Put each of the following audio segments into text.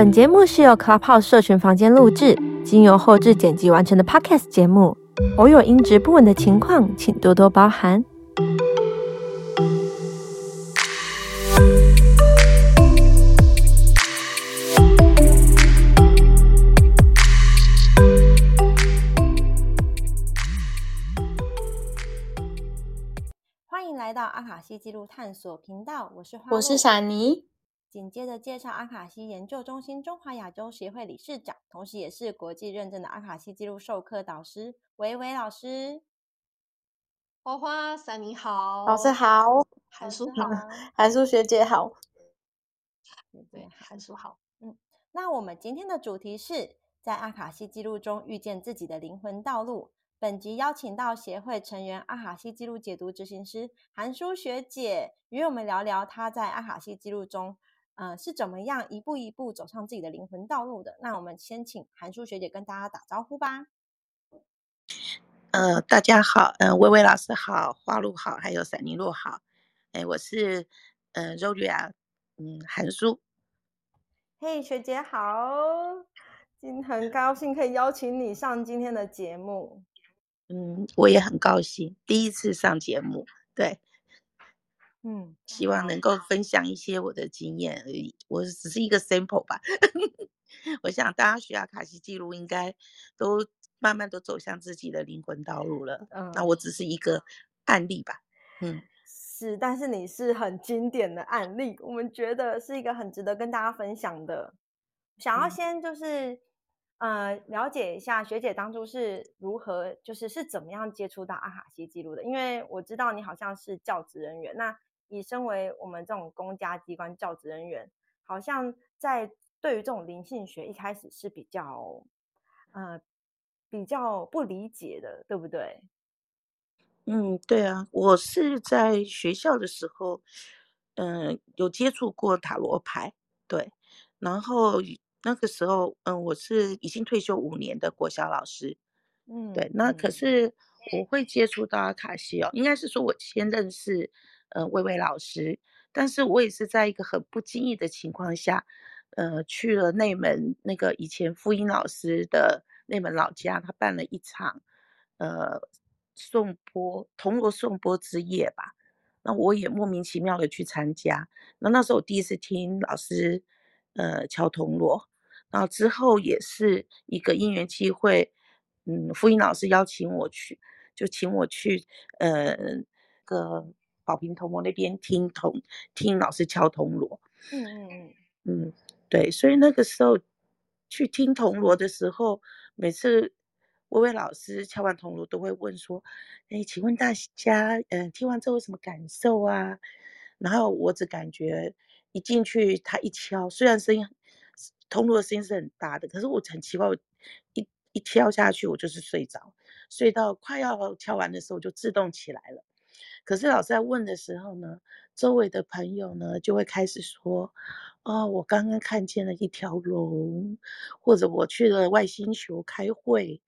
本节目是由 Clubhouse 社群房间录制，经由后置剪辑完成的 Podcast 节目，偶有音质不稳的情况，请多多包涵。欢迎来到阿卡西记录探索频道，我是花，我是闪妮。紧接着介绍阿卡西研究中心中华亚洲协会理事长，同时也是国际认证的阿卡西记录授课导师维维老师。花花三你好，老师好，韩叔好，韩叔学姐好，对对，函数好。嗯，那我们今天的主题是在阿卡西记录中遇见自己的灵魂道路。本集邀请到协会成员阿卡西记录解读执行师韩叔学姐，与我们聊聊她在阿卡西记录中。呃，是怎么样一步一步走上自己的灵魂道路的？那我们先请函数学姐跟大家打招呼吧。呃，大家好，呃，薇薇老师好，花露好，还有闪妮露好。哎，我是呃 Rolia，嗯，函数。嘿，学姐好，今很高兴可以邀请你上今天的节目。嗯，我也很高兴，第一次上节目，对。嗯，希望能够分享一些我的经验而已，我只是一个 sample 吧。我想大家学阿卡西记录，应该都慢慢都走向自己的灵魂道路了。嗯，那我只是一个案例吧。嗯，是，但是你是很经典的案例，我们觉得是一个很值得跟大家分享的。想要先就是。呃，了解一下学姐当初是如何，就是是怎么样接触到阿卡西记录的？因为我知道你好像是教职人员，那以身为我们这种公家机关教职人员，好像在对于这种灵性学一开始是比较，呃，比较不理解的，对不对？嗯，对啊，我是在学校的时候，嗯、呃，有接触过塔罗牌，对，然后。那个时候，嗯，我是已经退休五年的国小老师，嗯，对。那可是我会接触到阿卡西哦，应该是说我先认识，呃，薇薇老师，但是我也是在一个很不经意的情况下，呃，去了内门那个以前傅英老师的内门老家，他办了一场，呃，颂钵铜锣颂钵之夜吧。那我也莫名其妙的去参加。那那时候我第一次听老师。呃，敲铜锣，然后之后也是一个因缘机会，嗯，傅英老师邀请我去，就请我去，呃，个宝瓶铜锣那边听铜，听老师敲铜锣。嗯嗯嗯嗯，对，所以那个时候去听铜锣的时候，每次薇薇老师敲完铜锣都会问说，哎，请问大家，嗯、呃，听完之后有什么感受啊？然后我只感觉。一进去，他一敲，虽然声音铜锣的声音是很大的，可是我很奇怪，我一一敲下去，我就是睡着，睡到快要敲完的时候就自动起来了。可是老师在问的时候呢，周围的朋友呢就会开始说：“哦，我刚刚看见了一条龙，或者我去了外星球开会。”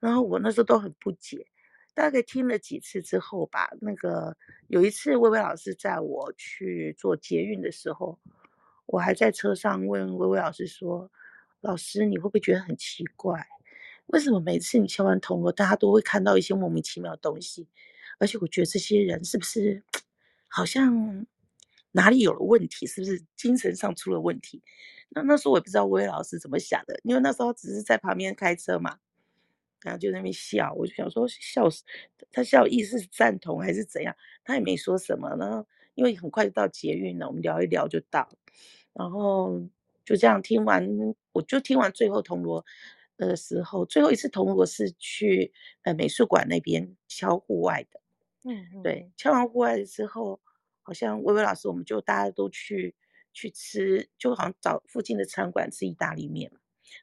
然后我那时候都很不解。大概听了几次之后吧，那个有一次薇薇老师载我去做捷运的时候，我还在车上问薇薇老师说：“老师，你会不会觉得很奇怪？为什么每次你敲完铜锣，大家都会看到一些莫名其妙的东西？而且我觉得这些人是不是好像哪里有了问题？是不是精神上出了问题？”那那时候我也不知道薇薇老师怎么想的，因为那时候只是在旁边开车嘛。然后就在那边笑，我就想说笑死，他笑意思是赞同还是怎样？他也没说什么。然后因为很快就到捷运了，我们聊一聊就到。然后就这样听完，我就听完最后铜锣的时候，最后一次铜锣是去呃美术馆那边敲户外的。嗯，嗯，对，敲完户外之后，好像薇薇老师我们就大家都去去吃，就好像找附近的餐馆吃意大利面。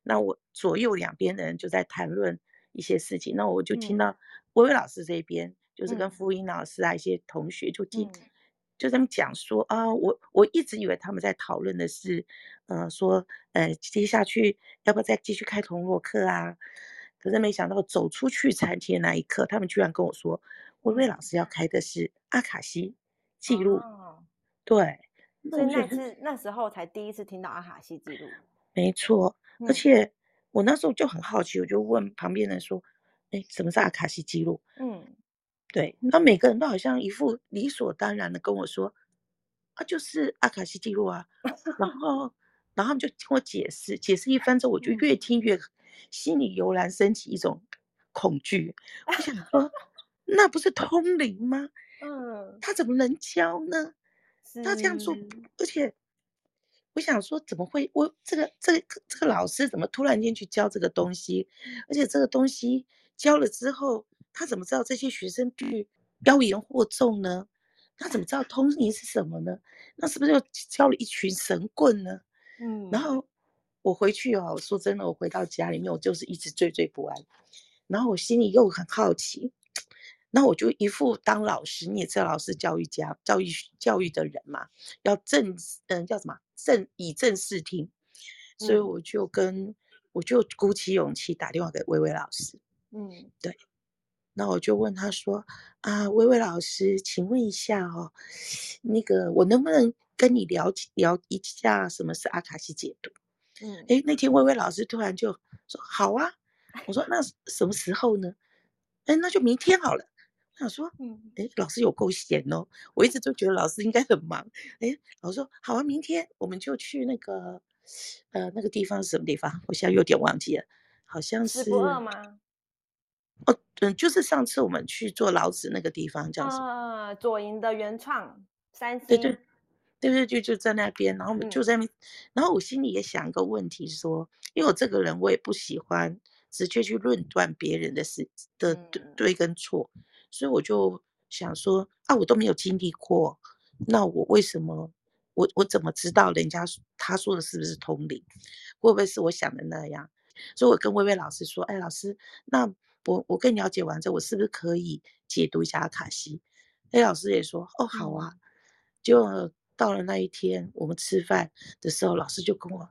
那我左右两边的人就在谈论。一些事情，那我就听到薇薇老师这边，嗯、就是跟福音老师啊一些同学就听，嗯、就这么讲说啊，我我一直以为他们在讨论的是，呃，说呃接下去要不要再继续开铜锣课啊？可是没想到走出去餐厅那一刻，他们居然跟我说，薇薇老师要开的是阿卡西记录，哦、对，所以那次那时候才第一次听到阿卡西记录。没错，嗯、而且我那时候就很好奇，我就问旁边人说：“哎，什么是阿卡西记录？”嗯，对，那每个人都好像一副理所当然的跟我说：“啊，就是阿卡西记录啊。”然后，然后就听我解释，解释一番之后，我就越听越心里油然升起一种恐惧。我想说，那不是通灵吗？嗯，他怎么能教呢？他这样做，而且。我想说，怎么会？我这个这个这个老师怎么突然间去教这个东西？而且这个东西教了之后，他怎么知道这些学生去妖言惑众呢？他怎么知道通灵是什么呢？那是不是又教了一群神棍呢？嗯。然后我回去哦，我说真的，我回到家里面，我就是一直惴惴不安。然后我心里又很好奇，那我就一副当老师，你也知道，老师教育家、教育教育的人嘛，要正嗯叫什么？正以正视听，所以我就跟、嗯、我就鼓起勇气打电话给薇薇老师。嗯，对。那我就问他说：“啊，薇薇老师，请问一下哦，那个我能不能跟你聊聊一下什么是阿卡西解读？”嗯，哎，那天薇薇老师突然就说：“好啊。”我说：“那什么时候呢？”哎，那就明天好了。我想说，嗯，哎，老师有够闲哦！我一直都觉得老师应该很忙。哎，老师说好啊，明天我们就去那个，呃，那个地方是什么地方？我现在有点忘记了，好像是。哦，嗯，就是上次我们去做老子那个地方，叫什么？呃，左营的原创三星。对对，对对，就就在那边，然后我们就在那边，嗯、然后我心里也想一个问题说，因为我这个人我也不喜欢直接去论断别人的事的对对跟错。嗯所以我就想说啊，我都没有经历过，那我为什么我我怎么知道人家他说的是不是通灵？会不会是我想的那样？所以我跟薇薇老师说，哎，老师，那我我更了解完之后，我是不是可以解读一下阿卡西？哎，老师也说，哦，好啊。就到了那一天，我们吃饭的时候，老师就跟我。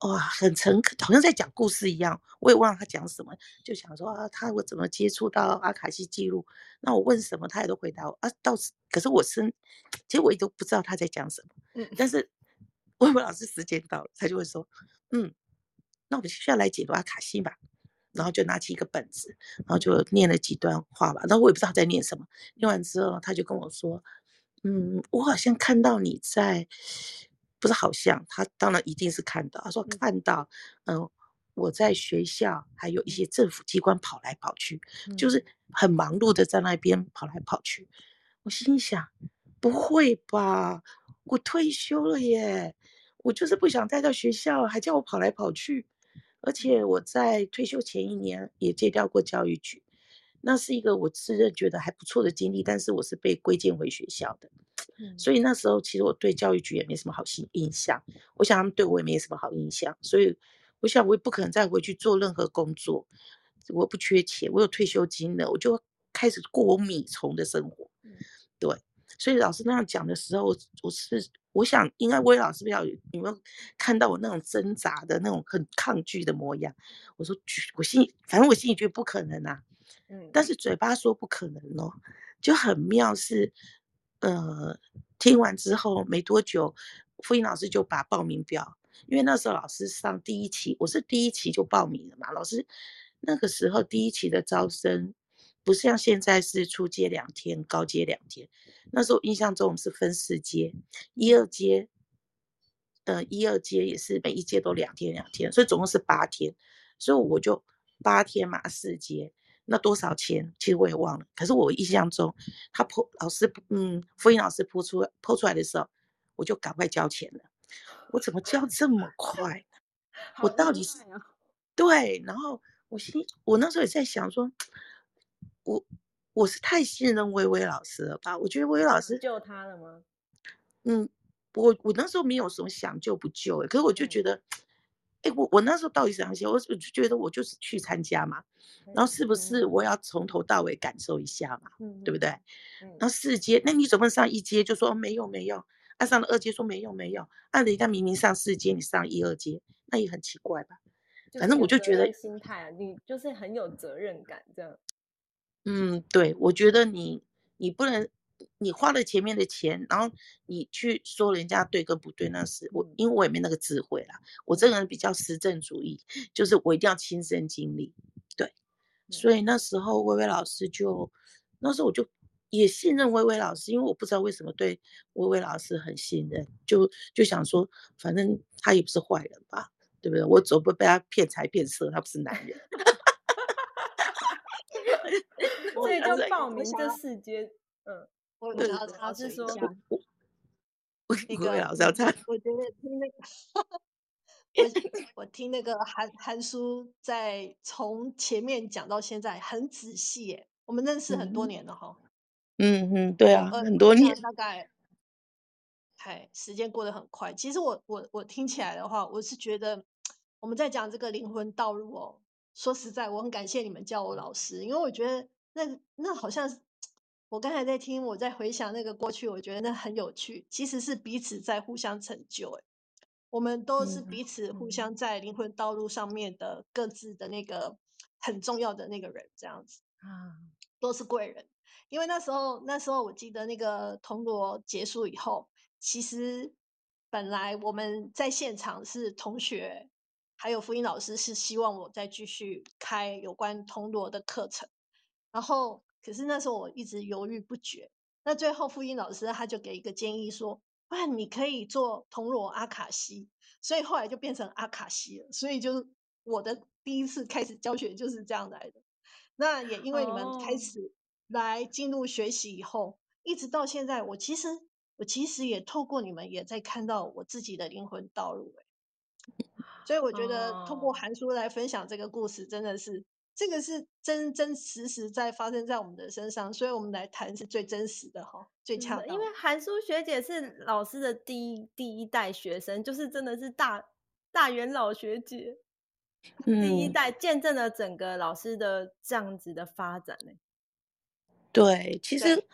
哇，很诚恳，好像在讲故事一样。我也忘了他讲什么，就想说啊，他我怎么接触到阿卡西记录？那我问什么，他也都回答我啊。倒是，可是我是，其实我也都不知道他在讲什么。嗯，但是薇薇老师时间到了，他就会说，嗯，那我们需要来解读阿卡西吧。然后就拿起一个本子，然后就念了几段话吧。然后我也不知道他在念什么。念完之后，他就跟我说，嗯，我好像看到你在。不是好像，他当然一定是看到。他说看到，嗯、呃，我在学校还有一些政府机关跑来跑去，嗯、就是很忙碌的在那边跑来跑去。我心想，不会吧？我退休了耶！我就是不想待到学校，还叫我跑来跑去。而且我在退休前一年也借调过教育局，那是一个我自认觉得还不错的经历，但是我是被归建回学校的。所以那时候其实我对教育局也没什么好印印象，我想他们对我也没什么好印象，所以我想我也不可能再回去做任何工作，我不缺钱，我有退休金了，我就开始过我米虫的生活。对，所以老师那样讲的时候，我是我想应该薇老师比较有没有看到我那种挣扎的那种很抗拒的模样？我说我心里反正我心里觉得不可能啊，嗯，但是嘴巴说不可能哦，就很妙是。呃，听完之后没多久，傅英老师就把报名表，因为那时候老师上第一期，我是第一期就报名了嘛。老师那个时候第一期的招生，不是像现在是初阶两天，高阶两天。那时候印象中我们是分四阶，一二阶，呃，一二阶也是每一阶都两天两天，所以总共是八天。所以我就八天嘛，四阶。那多少钱？其实我也忘了。可是我印象中，他铺老师，嗯，复印老师铺出铺出来的时候，我就赶快交钱了。我怎么交这么快？我到底是对？然后我心，我那时候也在想说，我我是太信任薇薇老师了吧？我觉得薇薇老师救他了吗？嗯，我我那时候没有什么想救不救，可是我就觉得。哎，我我那时候到底想些？我我就觉得我就是去参加嘛，然后是不是我要从头到尾感受一下嘛，嗯、对不对？嗯、然后四阶，那你怎么上一阶就说没有没有，啊上了二阶说没有没有，按、啊、人家明明上四阶，你上一二阶，那也很奇怪吧？反正我就觉得心态啊，你就是很有责任感这样。嗯，对，我觉得你你不能你花了前面的钱，然后你去说人家对跟不对，那是我，因为我也没那个智慧啦。我这个人比较实证主义，就是我一定要亲身经历。对，所以那时候薇薇老师就，那时候我就也信任薇薇老师，因为我不知道为什么对薇薇老师很信任，就就想说，反正他也不是坏人吧，对不对？我总不会被他骗财骗色，他不是男人。所以就报名这四阶，嗯。我我要插嘴一下，我我 老师要插，我觉得听那个，我我听那个韩韩叔在从前面讲到现在很仔细耶，我们认识很多年了哈。嗯嗯，对啊，很多年，大概，嗨，时间过得很快。其实我我我听起来的话，我是觉得我们在讲这个灵魂道路哦。说实在，我很感谢你们叫我老师，因为我觉得那那好像是。我刚才在听，我在回想那个过去，我觉得那很有趣。其实是彼此在互相成就，哎，我们都是彼此互相在灵魂道路上面的各自的那个很重要的那个人，这样子啊，都是贵人。因为那时候，那时候我记得那个铜锣结束以后，其实本来我们在现场是同学，还有福音老师是希望我再继续开有关铜锣的课程，然后。可是那时候我一直犹豫不决，那最后傅音老师他就给一个建议说，不然你可以做铜锣阿卡西，所以后来就变成阿卡西了。所以就是我的第一次开始教学就是这样来的。那也因为你们开始来进入学习以后，oh. 一直到现在，我其实我其实也透过你们也在看到我自己的灵魂道路。所以我觉得通过韩叔来分享这个故事，真的是。这个是真真实实在发生在我们的身上，所以我们来谈是最真实的哈，最恰当。因为韩苏学姐是老师的第一第一代学生，就是真的是大大元老学姐，嗯、第一代见证了整个老师的这样子的发展呢。对，其实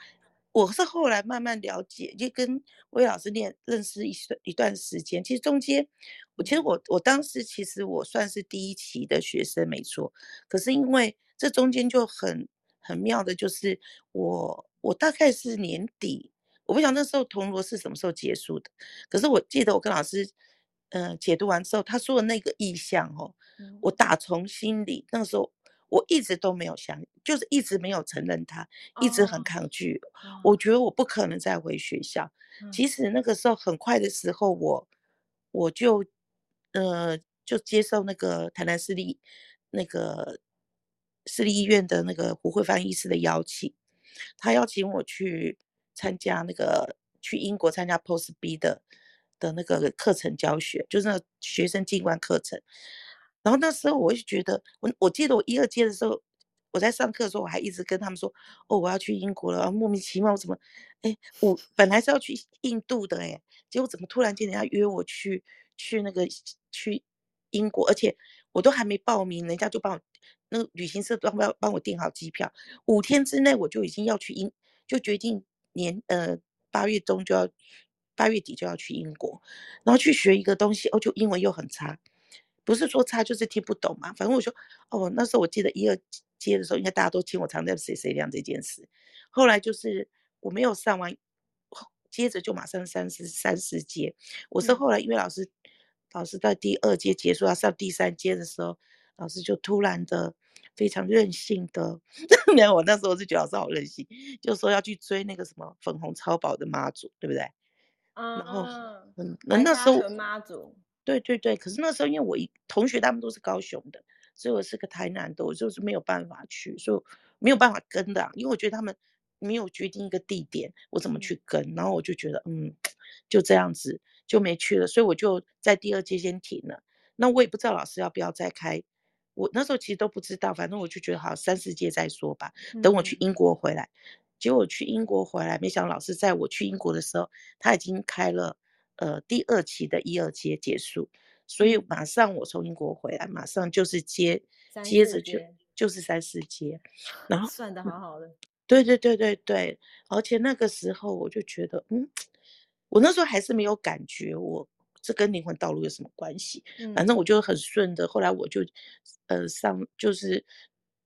我是后来慢慢了解，就跟魏老师念认识一一段时间，其实中间。我其实我我当时其实我算是第一期的学生没错，可是因为这中间就很很妙的，就是我我大概是年底，我不晓得那时候铜锣是什么时候结束的，可是我记得我跟老师嗯、呃、解读完之后，他说的那个意象哦，我打从心里那个时候我一直都没有想，就是一直没有承认他，一直很抗拒，我觉得我不可能再回学校，其实那个时候很快的时候我我就。呃，就接受那个台南市立那个市立医院的那个胡慧芳医师的邀请，他邀请我去参加那个去英国参加 Post B 的的那个课程教学，就是那学生进关课程。然后那时候我就觉得，我我记得我一二阶的时候，我在上课的时候，我还一直跟他们说，哦，我要去英国了，莫名其妙我怎么，哎，我本来是要去印度的，哎，结果怎么突然间人家约我去去那个。去英国，而且我都还没报名，人家就帮我那个旅行社帮帮帮我订好机票，五天之内我就已经要去英，就决定年呃八月中就要八月底就要去英国，然后去学一个东西，哦，就英文又很差，不是说差就是听不懂嘛，反正我说哦，那时候我记得一二阶的时候，应该大家都听我常在谁谁亮这件事，后来就是我没有上完，接着就马上三四三四阶，我是后来因为老师。老师在第二阶结束要上第三阶的时候，老师就突然的非常任性的，然后我那时候就觉得老师好任性，就说要去追那个什么粉红超宝的妈祖，对不对？嗯，然后嗯，那那时候妈祖，对对对，可是那时候因为我一同学他们都是高雄的，所以我是个台南的，我就是没有办法去，所以没有办法跟的，啊，因为我觉得他们没有决定一个地点，我怎么去跟？嗯、然后我就觉得嗯，就这样子。就没去了，所以我就在第二阶先停了。那我也不知道老师要不要再开，我那时候其实都不知道，反正我就觉得好，三四阶再说吧。等我去英国回来，嗯、结果我去英国回来，没想到老师在我去英国的时候，他已经开了呃第二期的一二阶结束，所以马上我从英国回来，马上就是接接着就就是三四阶，然后算的好好的。对对对对对，而且那个时候我就觉得嗯。我那时候还是没有感觉，我这跟灵魂道路有什么关系？嗯、反正我就很顺的。后来我就，呃，上就是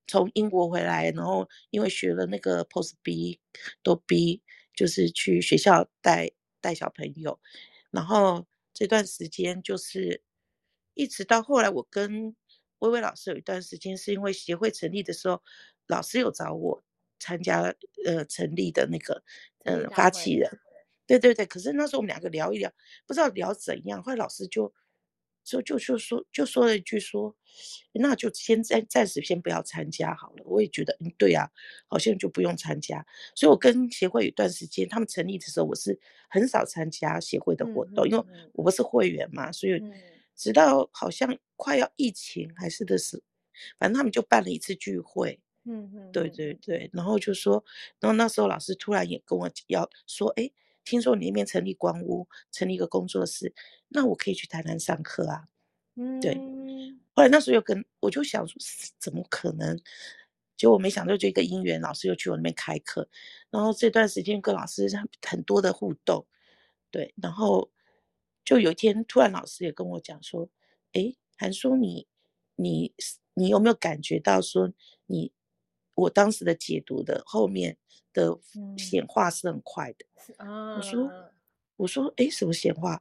从英国回来，然后因为学了那个 Post B 都 B，就是去学校带带小朋友，然后这段时间就是一直到后来，我跟薇薇老师有一段时间是因为协会成立的时候，老师有找我参加呃成立的那个呃发起人，对对对，可是那时候我们两个聊一聊，不知道聊怎样，后来老师就。就就就说就说了一句说，那就先暂暂时先不要参加好了。我也觉得嗯对呀、啊，好像就不用参加。所以我跟协会有一段时间，他们成立的时候，我是很少参加协会的活动，嗯、因为我不是会员嘛。所以直到好像快要疫情还是的时，反正他们就办了一次聚会。嗯嗯，对对对，然后就说，然后那时候老师突然也跟我要说，哎。听说你那边成立光屋，成立一个工作室，那我可以去台南上课啊。嗯，对。后来那时候又跟我就想说，怎么可能？结果没想到，就一个因缘，老师又去我那边开课，然后这段时间跟老师很多的互动，对。然后就有一天，突然老师也跟我讲说：“哎，韩叔你，你，你有没有感觉到说你，我当时的解读的后面？”的显化是很快的，嗯、我说，我说，哎，什么显化？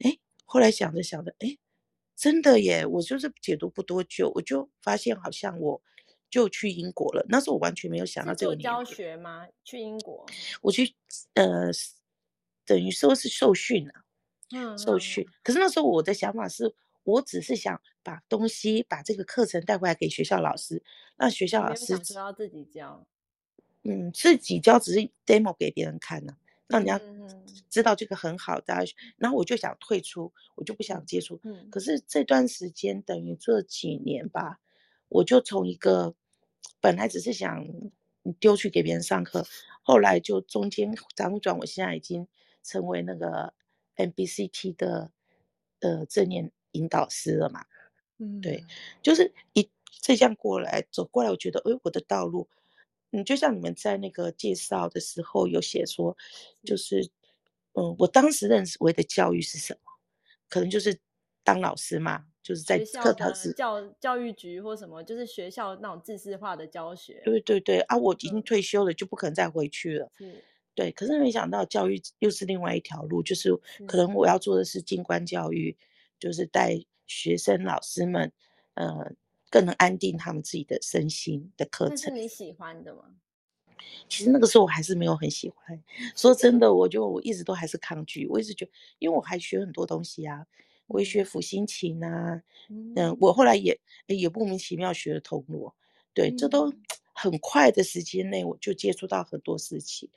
哎，后来想着想着，哎，真的耶！我就是解读不多久，我就发现好像我就去英国了。那时候我完全没有想到这个教学吗？去英国？我去，呃，等于说是受训啊，嗯，受训。可是那时候我的想法是，我只是想把东西，把这个课程带回来给学校老师，让学校老师知道自己教。嗯，自己教只是 demo 给别人看呢、啊，让人家知道这个很好，大家。然后我就想退出，我就不想接触。嗯，可是这段时间等于这几年吧，我就从一个本来只是想丢去给别人上课，后来就中间辗转，我现在已经成为那个 MBCT 的呃正念引导师了嘛。嗯，对，就是一这样过来走过来，我觉得哎，我的道路。嗯，就像你们在那个介绍的时候有写说，就是，嗯，我当时认为的教育是什么？可能就是当老师嘛，就是在课堂是教教育局或什么，就是学校那种自式化的教学。对对对啊，我已经退休了，就不可能再回去了。是，对。可是没想到教育又是另外一条路，就是可能我要做的是静观教育，就是带学生老师们，呃。更能安定他们自己的身心的课程。是你喜欢的吗？其实那个时候我还是没有很喜欢。说真的，我就我一直都还是抗拒。我一直觉得，因为我还学很多东西啊，我也学抚心琴啊，嗯，嗯，我后来也也莫名其妙学了铜锣，对，这都 很快的时间内我就接触到很多事情，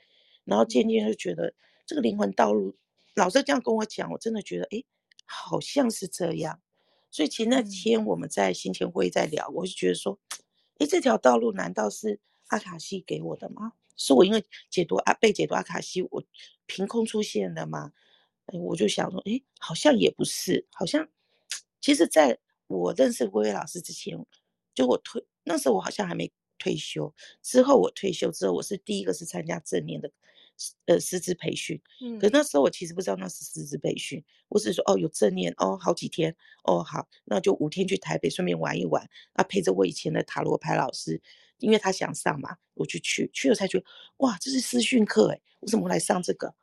然后渐渐就觉得这个灵魂道路，老师这样跟我讲，我真的觉得，哎，好像是这样。所以其实那天我们在行前会在聊，我就觉得说，哎，这条道路难道是阿卡西给我的吗？是我因为解读阿被解读阿卡西，我凭空出现的吗？哎，我就想说，哎，好像也不是，好像其实在我认识薇薇老师之前，就我退那时候我好像还没退休，之后我退休之后，我是第一个是参加正念的。呃，师资培训，嗯，可那时候我其实不知道那是师资培训，我只是说哦，有正念哦，好几天哦，好，那就五天去台北顺便玩一玩，啊，陪着我以前的塔罗牌老师，因为他想上嘛，我就去，去了才觉得哇，这是师训课诶，我怎么来上这个？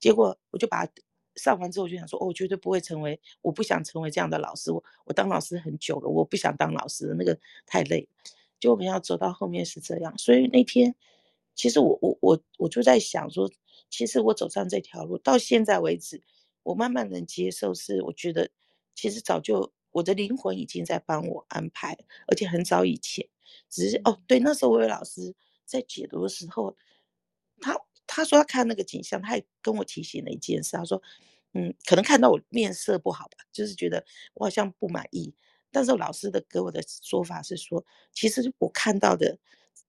结果我就把它上完之后，我就想说，哦，我绝对不会成为，我不想成为这样的老师，我我当老师很久了，我不想当老师，那个太累，结果我们要走到后面是这样，所以那天。其实我我我我就在想说，其实我走上这条路到现在为止，我慢慢能接受，是我觉得其实早就我的灵魂已经在帮我安排，而且很早以前，只是哦对，那时候我有老师在解读的时候，他他说他看那个景象，他也跟我提醒了一件事，他说嗯，可能看到我面色不好吧，就是觉得我好像不满意，但是老师的给我的说法是说，其实我看到的。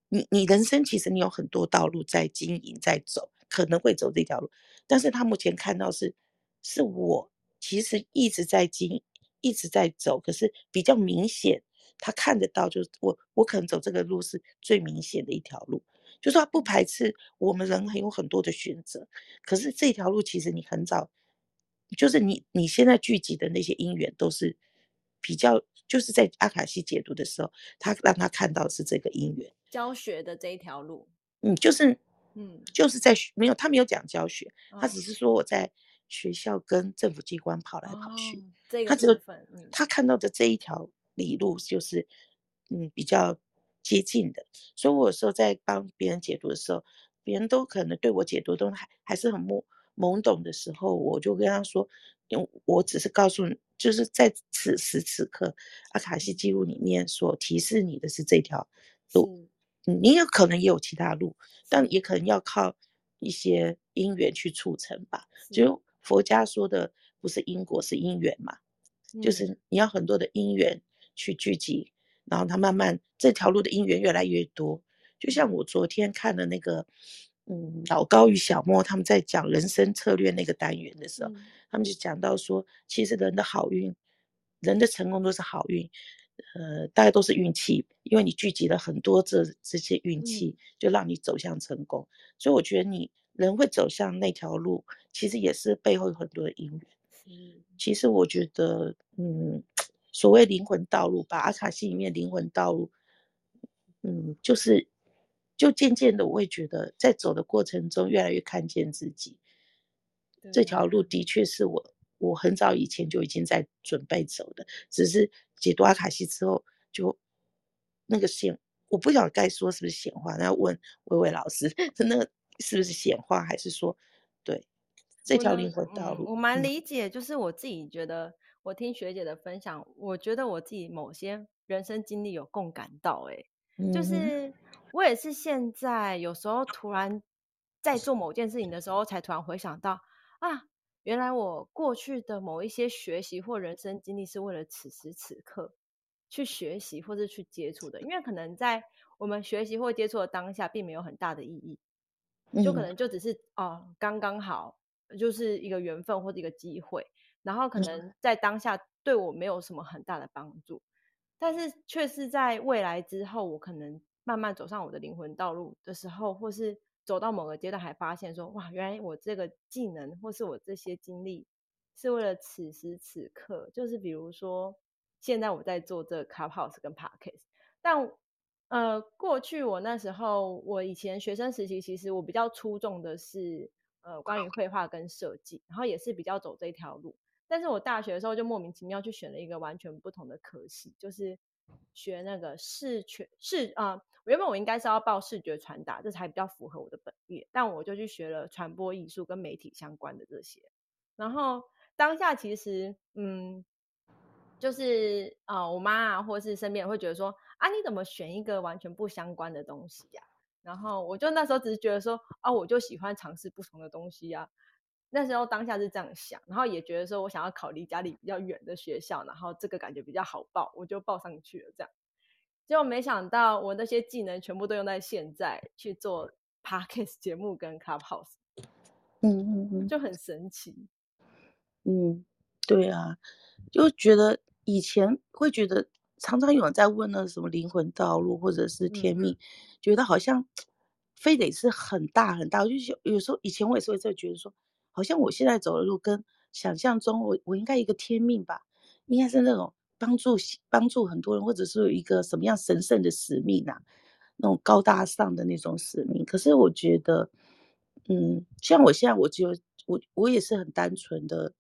你你人生其实你有很多道路在经营在走，可能会走这条路，但是他目前看到是，是我其实一直在经一直在走，可是比较明显，他看得到就是我我可能走这个路是最明显的一条路，就是他不排斥我们人还有很多的选择，可是这条路其实你很早，就是你你现在聚集的那些因缘都是比较，就是在阿卡西解读的时候，他让他看到是这个因缘。教学的这一条路，嗯，就是嗯，就是在学没有他没有讲教学，哦、他只是说我在学校跟政府机关跑来跑去，哦、这。个他只有、嗯、他看到的这一条理路就是嗯比较接近的，所以我有时候在帮别人解读的时候，别人都可能对我解读都还还是很懵懵懂的时候，我就跟他说，因为我只是告诉你，就是在此时此刻，阿卡西记录里面所提示你的是这条路。你有可能也有其他路，但也可能要靠一些因缘去促成吧。就佛家说的，不是因果，是因缘嘛。就是你要很多的因缘去聚集，然后它慢慢这条路的因缘越来越多。就像我昨天看的那个，嗯，老高与小莫他们在讲人生策略那个单元的时候，他们就讲到说，其实人的好运，人的成功都是好运。呃，大家都是运气，因为你聚集了很多这这些运气，就让你走向成功。嗯、所以我觉得你人会走向那条路，其实也是背后有很多的因缘。嗯，其实我觉得，嗯，所谓灵魂道路吧，阿卡西里面灵魂道路，嗯，就是就渐渐的，我会觉得在走的过程中，越来越看见自己。对这条路的确是我。我很早以前就已经在准备走的，只是解读阿卡西之后，就那个显，我不晓得该说是不是显化，那要问薇薇老师，那个是不是显化，还是说对这条灵魂道路？我，我蛮理解，就是我自己觉得，我听学姐的分享，嗯、我觉得我自己某些人生经历有共感到、欸，哎，就是我也是现在有时候突然在做某件事情的时候，才突然回想到啊。原来我过去的某一些学习或人生经历是为了此时此刻去学习或者去接触的，因为可能在我们学习或接触的当下，并没有很大的意义，就可能就只是哦刚刚好，就是一个缘分或者一个机会，然后可能在当下对我没有什么很大的帮助，但是却是在未来之后，我可能慢慢走上我的灵魂道路的时候，或是。走到某个阶段，还发现说，哇，原来我这个技能或是我这些经历，是为了此时此刻。就是比如说，现在我在做这个 Clubhouse 跟 packs，但呃，过去我那时候，我以前学生时期，其实我比较出众的是呃关于绘画跟设计，然后也是比较走这条路。但是我大学的时候就莫名其妙去选了一个完全不同的科系，就是学那个视觉视啊。原本我应该是要报视觉传达，这才比较符合我的本业，但我就去学了传播艺术跟媒体相关的这些。然后当下其实，嗯，就是啊、我妈啊，或是身边人会觉得说，啊，你怎么选一个完全不相关的东西呀、然后我就那时候只是觉得说，啊，我就喜欢尝试不同的东西呀、那时候当下是这样想，然后也觉得说我想要考离家里比较远的学校，然后这个感觉比较好报，我就报上去了，这样。结果没想到，我那些技能全部都用在现在去做 Podcast 节目跟 Clubhouse，嗯嗯嗯，就很神奇。嗯，对啊，就觉得以前会觉得常常有人在问那什么灵魂道路或者是天命，嗯、觉得好像非得是很大很大。就是有时候以前我也是会在觉得说，好像我现在走的路跟想象中我我应该一个天命吧，应该是那种。帮助帮助很多人，或者是有一个什么样神圣的使命啊，那种高大上的那种使命。可是我觉得，嗯，像我现在，我就我我也是很单纯的，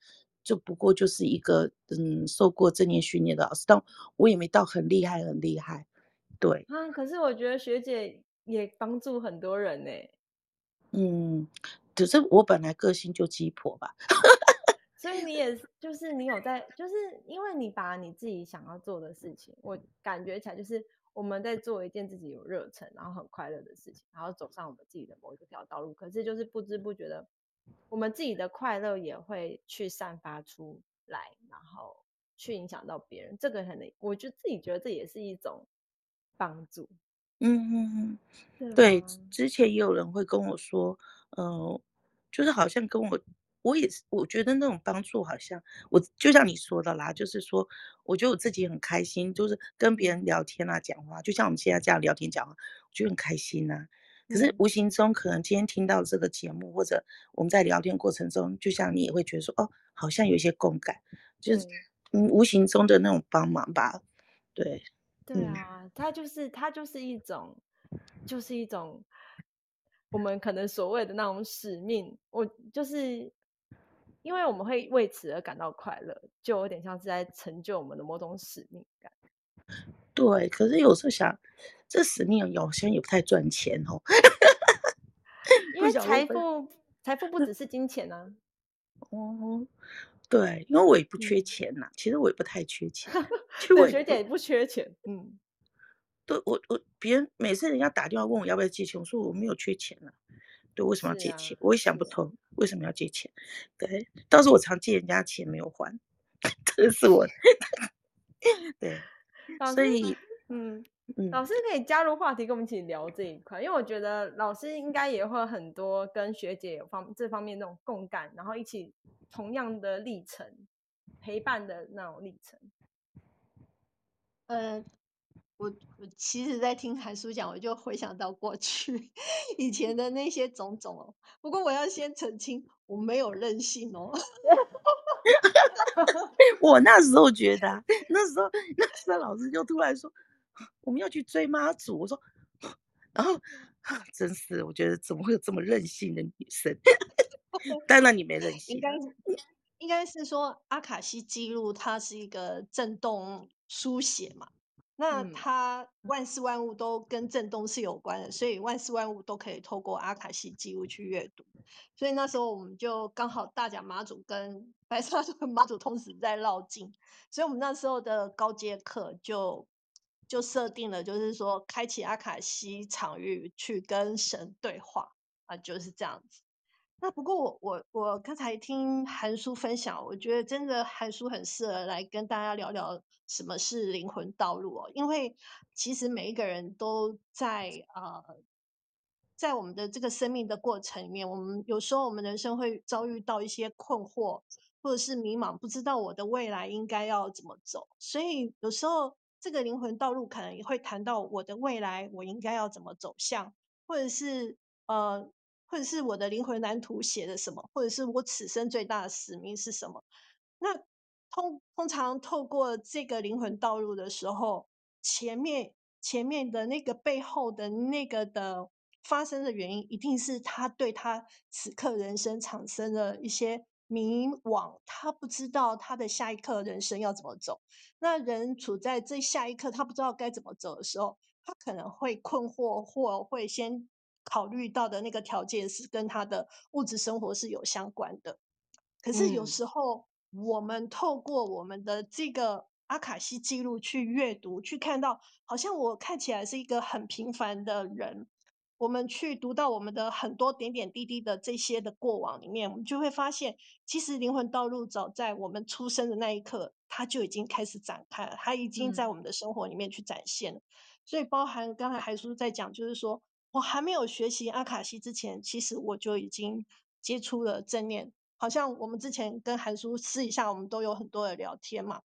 就不过就是一个嗯受过正念训练的老师，但我也没到很厉害很厉害。对啊，可是我觉得学姐也帮助很多人呢。嗯，只是我本来个性就鸡婆吧。所以你也就是你有在，就是因为你把你自己想要做的事情，我感觉起来就是我们在做一件自己有热忱，然后很快乐的事情，然后走上我们自己的某一个条道路。可是就是不知不觉的，我们自己的快乐也会去散发出来，然后去影响到别人。这个很，我就自己觉得这也是一种帮助。嗯嗯嗯，对，之前也有人会跟我说，嗯、呃，就是好像跟我。我也是，我觉得那种帮助好像我就像你说的啦，就是说，我觉得我自己很开心，就是跟别人聊天啊、讲话，就像我们现在这样聊天讲话，我觉得很开心呐、啊。可是无形中，可能今天听到这个节目，或者我们在聊天过程中，就像你也会觉得说，哦，好像有一些共感，就是嗯，无形中的那种帮忙吧。对，对啊，它就是它就是一种，就是一种。我们可能所谓的那种使命，我就是因为我们会为此而感到快乐，就有点像是在成就我们的某种使命感。对，可是有时候想，这使命好像也不太赚钱哦。因为财富，财富不只是金钱啊。哦，对，因为我也不缺钱呐、啊嗯，其实我也不太缺钱。我，学姐也不缺钱，嗯。对，我我别人每次人家打电话问我要不要借钱，我说我没有缺钱啊。对，为什么要借钱？啊、我也想不通为什么要借钱。对，倒是我常借人家钱没有还，这是我。对，所以嗯嗯，老师可以加入话题，跟我们一起聊这一块，因为我觉得老师应该也会很多跟学姐有方这方面那种共感，然后一起同样的历程，陪伴的那种历程。嗯。我我其实，在听韩叔讲，我就回想到过去 以前的那些种种哦。不过，我要先澄清，我没有任性哦。我那时候觉得，那时候那时候老师就突然说，我们要去追妈祖。我说，然后真是，我觉得怎么会有这么任性的女生？当然你没任性，应该应该是说阿卡西记录它是一个震动书写嘛。那它万事万物都跟震动是有关的，所以万事万物都可以透过阿卡西记录去阅读。所以那时候我们就刚好大甲妈祖跟 白沙屯妈祖同时在绕境，所以我们那时候的高阶课就就设定了，就是说开启阿卡西场域去跟神对话啊，就是这样子。那不过我我我刚才听韩叔分享，我觉得真的韩叔很适合来跟大家聊聊什么是灵魂道路哦，因为其实每一个人都在呃，在我们的这个生命的过程里面，我们有时候我们人生会遭遇到一些困惑，或者是迷茫，不知道我的未来应该要怎么走，所以有时候这个灵魂道路可能也会谈到我的未来，我应该要怎么走向，或者是呃。或者是我的灵魂蓝图写的什么，或者是我此生最大的使命是什么？那通通常透过这个灵魂道路的时候，前面前面的那个背后的那个的发生的原因，一定是他对他此刻人生产生了一些迷惘，他不知道他的下一刻人生要怎么走。那人处在这下一刻，他不知道该怎么走的时候，他可能会困惑，或会先。考虑到的那个条件是跟他的物质生活是有相关的，可是有时候我们透过我们的这个阿卡西记录去阅读，去看到，好像我看起来是一个很平凡的人，我们去读到我们的很多点点滴滴的这些的过往里面，我们就会发现，其实灵魂道路早在我们出生的那一刻，它就已经开始展开了，它已经在我们的生活里面去展现了。所以包含刚才海叔在讲，就是说。我还没有学习阿卡西之前，其实我就已经接触了正念。好像我们之前跟韩叔私底下，我们都有很多的聊天嘛。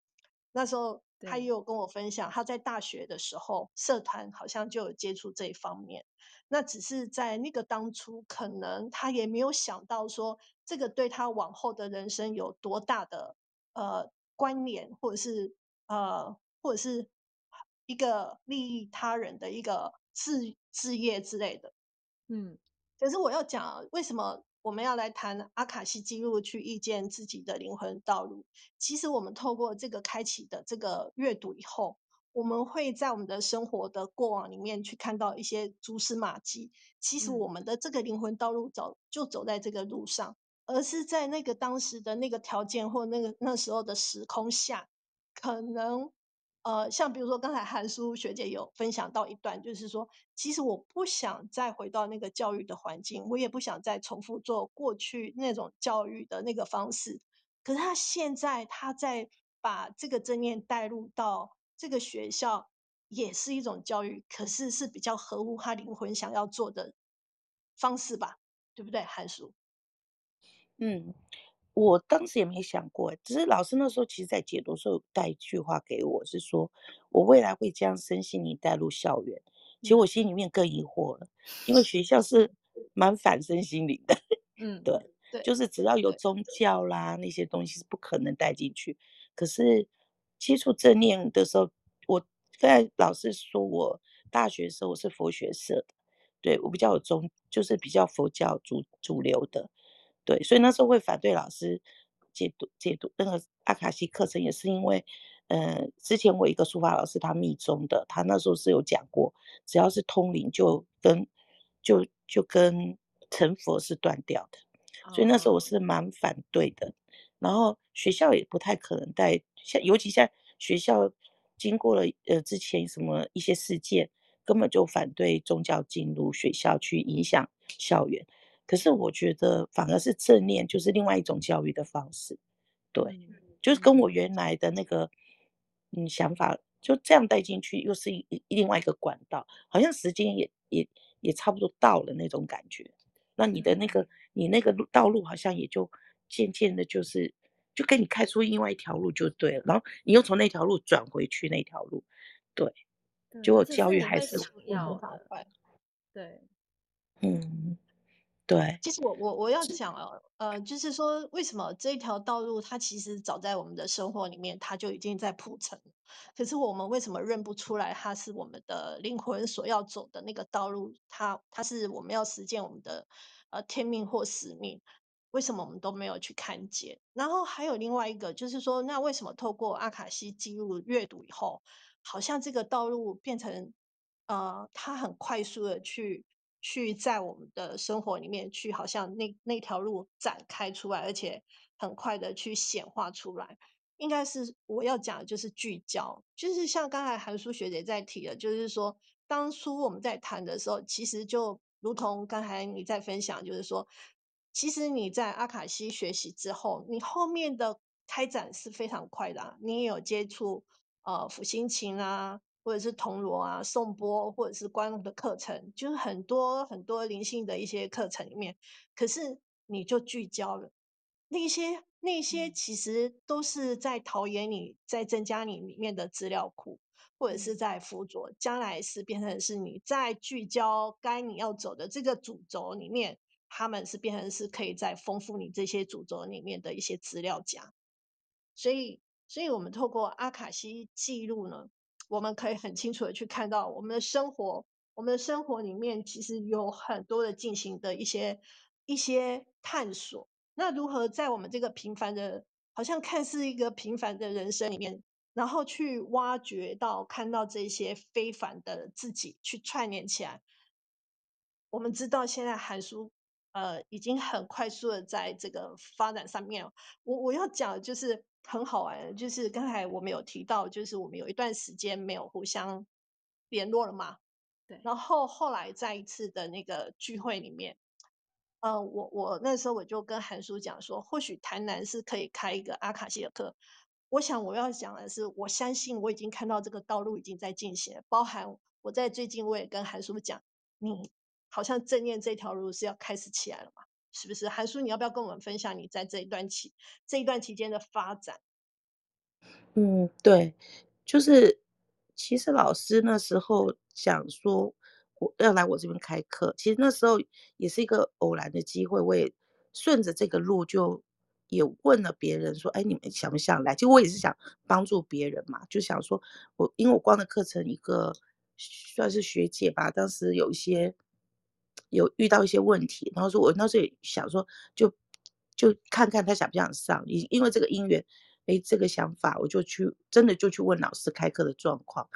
那时候他也有跟我分享，他在大学的时候社团好像就有接触这一方面。那只是在那个当初，可能他也没有想到说，这个对他往后的人生有多大的呃关联，或者是呃，或者是一个利益他人的一个。事事业之类的，嗯，可是我要讲，为什么我们要来谈阿卡西记录去遇见自己的灵魂道路？其实我们透过这个开启的这个阅读以后，我们会在我们的生活的过往里面去看到一些蛛丝马迹。其实我们的这个灵魂道路走就走在这个路上，而是在那个当时的那个条件或那个那时候的时空下，可能。呃，像比如说刚才韩书学姐有分享到一段，就是说，其实我不想再回到那个教育的环境，我也不想再重复做过去那种教育的那个方式。可是他现在他在把这个正念带入到这个学校，也是一种教育，可是是比较合乎他灵魂想要做的方式吧？对不对，韩书？嗯。我当时也没想过，只是老师那时候其实在解读的时候带一句话给我，是说我未来会将身心灵带入校园。其实我心里面更疑惑了，因为学校是蛮反身心灵的，嗯，对，对，就是只要有宗教啦那些东西是不可能带进去。可是接触正念的时候，我在老师说我大学的时候我是佛学社的，对，我比较有宗，就是比较佛教主主流的，对，所以那时候会反对老师解读解读那个阿卡西课程，也是因为，呃，之前我一个书法老师他密宗的，他那时候是有讲过，只要是通灵就跟就就跟成佛是断掉的，所以那时候我是蛮反对的，然后学校也不太可能带，像尤其像学校经过了呃之前什么一些事件。根本就反对宗教进入学校去影响校园，可是我觉得反而是正念，就是另外一种教育的方式，对，就是跟我原来的那个嗯想法就这样带进去，又是一另外一个管道，好像时间也也也差不多到了那种感觉，那你的那个你那个路道路好像也就渐渐的，就是就给你开出另外一条路就对了，然后你又从那条路转回去那条路，对。就我教育还是要对，嗯，对。其实我我我要讲哦，呃，就是说为什么这一条道路它其实早在我们的生活里面，它就已经在铺陈。可是我们为什么认不出来它是我们的灵魂所要走的那个道路？它它是我们要实践我们的呃天命或使命？为什么我们都没有去看见？然后还有另外一个就是说，那为什么透过阿卡西记录阅读以后？好像这个道路变成，呃，它很快速的去去在我们的生活里面去，好像那那条路展开出来，而且很快的去显化出来。应该是我要讲的就是聚焦，就是像刚才韩舒学姐在提的，就是说当初我们在谈的时候，其实就如同刚才你在分享，就是说，其实你在阿卡西学习之后，你后面的开展是非常快的啊，你也有接触。呃，辅心琴啊，或者是铜锣啊，颂钵，或者是观音的课程，就是很多很多灵性的一些课程里面，可是你就聚焦了那些那些，其实都是在陶冶你，在增加你里面的资料库，或者是在辅佐，将来是变成是你在聚焦该你要走的这个主轴里面，他们是变成是可以在丰富你这些主轴里面的一些资料夹，所以。所以，我们透过阿卡西记录呢，我们可以很清楚的去看到我们的生活，我们的生活里面其实有很多的进行的一些一些探索。那如何在我们这个平凡的，好像看似一个平凡的人生里面，然后去挖掘到看到这些非凡的自己，去串联起来。我们知道现在韩舒呃已经很快速的在这个发展上面，我我要讲的就是。很好玩，就是刚才我们有提到，就是我们有一段时间没有互相联络了嘛。对。然后后来在一次的那个聚会里面，呃，我我那时候我就跟韩叔讲说，或许台南是可以开一个阿卡西的课。我想我要讲的是，我相信我已经看到这个道路已经在进行，包含我在最近我也跟韩叔讲，你好像正念这条路是要开始起来了嘛。是不是韩舒？你要不要跟我们分享你在这一段期这一段期间的发展？嗯，对，就是其实老师那时候想说我要来我这边开课，其实那时候也是一个偶然的机会，我也顺着这个路就也问了别人说，哎，你们想不想来？其实我也是想帮助别人嘛，就想说我因为我光的课程一个算是学姐吧，当时有一些。有遇到一些问题，然后说，我那时候也想说，就就看看他想不想上，因因为这个因缘，哎，这个想法，我就去真的就去问老师开课的状况，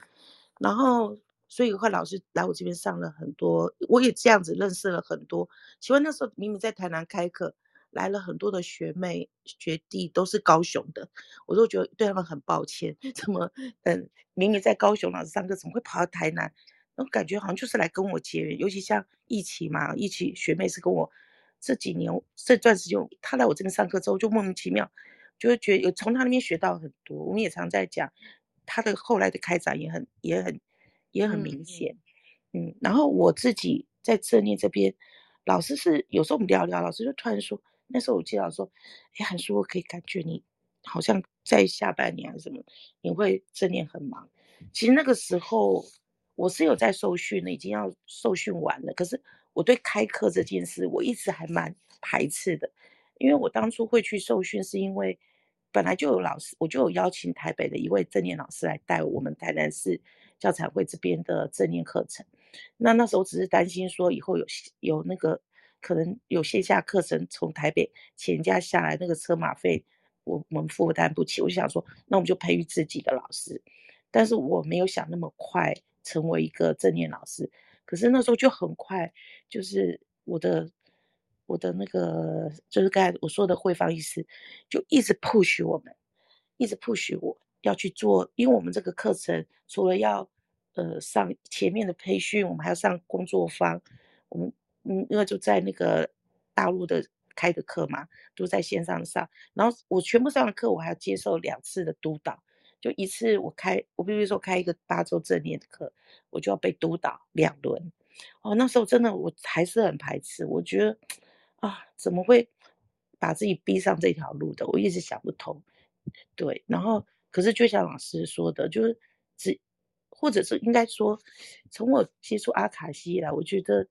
然后所以的话老师来我这边上了很多，我也这样子认识了很多。请问那时候明明在台南开课，来了很多的学妹学弟都是高雄的，我都觉得对他们很抱歉，怎么嗯明明在高雄老师上课，怎么会跑到台南？我感觉好像就是来跟我结缘，尤其像一起嘛，一起学妹是跟我这几年这段时间，她来我这边上课之后，就莫名其妙就会觉得有从她那边学到很多。我们也常在讲，她的后来的开展也很也很也很明显。嗯，嗯，然后我自己在正念这边，老师是有时候我们聊聊，老师就突然说，那时候我记得说，哎，韩舒，我可以感觉你好像在下半年还是什么，你会正念很忙。其实那个时候。我是有在受训的，已经要受训完了。可是我对开课这件事，我一直还蛮排斥的，因为我当初会去受训，是因为本来就有老师，我就有邀请台北的一位正念老师来带我们台南市教材会这边的正念课程。那那时候只是担心说以后有有那个可能有线下课程从台北请假下来，那个车马费我我们负担不起。我就想说，那我们就培育自己的老师。但是我没有想那么快成为一个正念老师。可是那时候就很快，就是我的我的那个就是刚才我说的慧芳医师，就一直 push 我们，一直 push 我要去做，因为我们这个课程除了要呃上前面的培训，我们还要上工作坊，我们嗯因为就在那个大陆的开的课嘛，都在线上上，然后我全部上的课，我还要接受两次的督导。就一次，我开，我比如说开一个八周正念的课，我就要被督导两轮。哦，那时候真的我还是很排斥，我觉得啊，怎么会把自己逼上这条路的？我一直想不通。对，然后可是就像老师说的，就是只，或者是应该说，从我接触阿卡西以来，我觉得，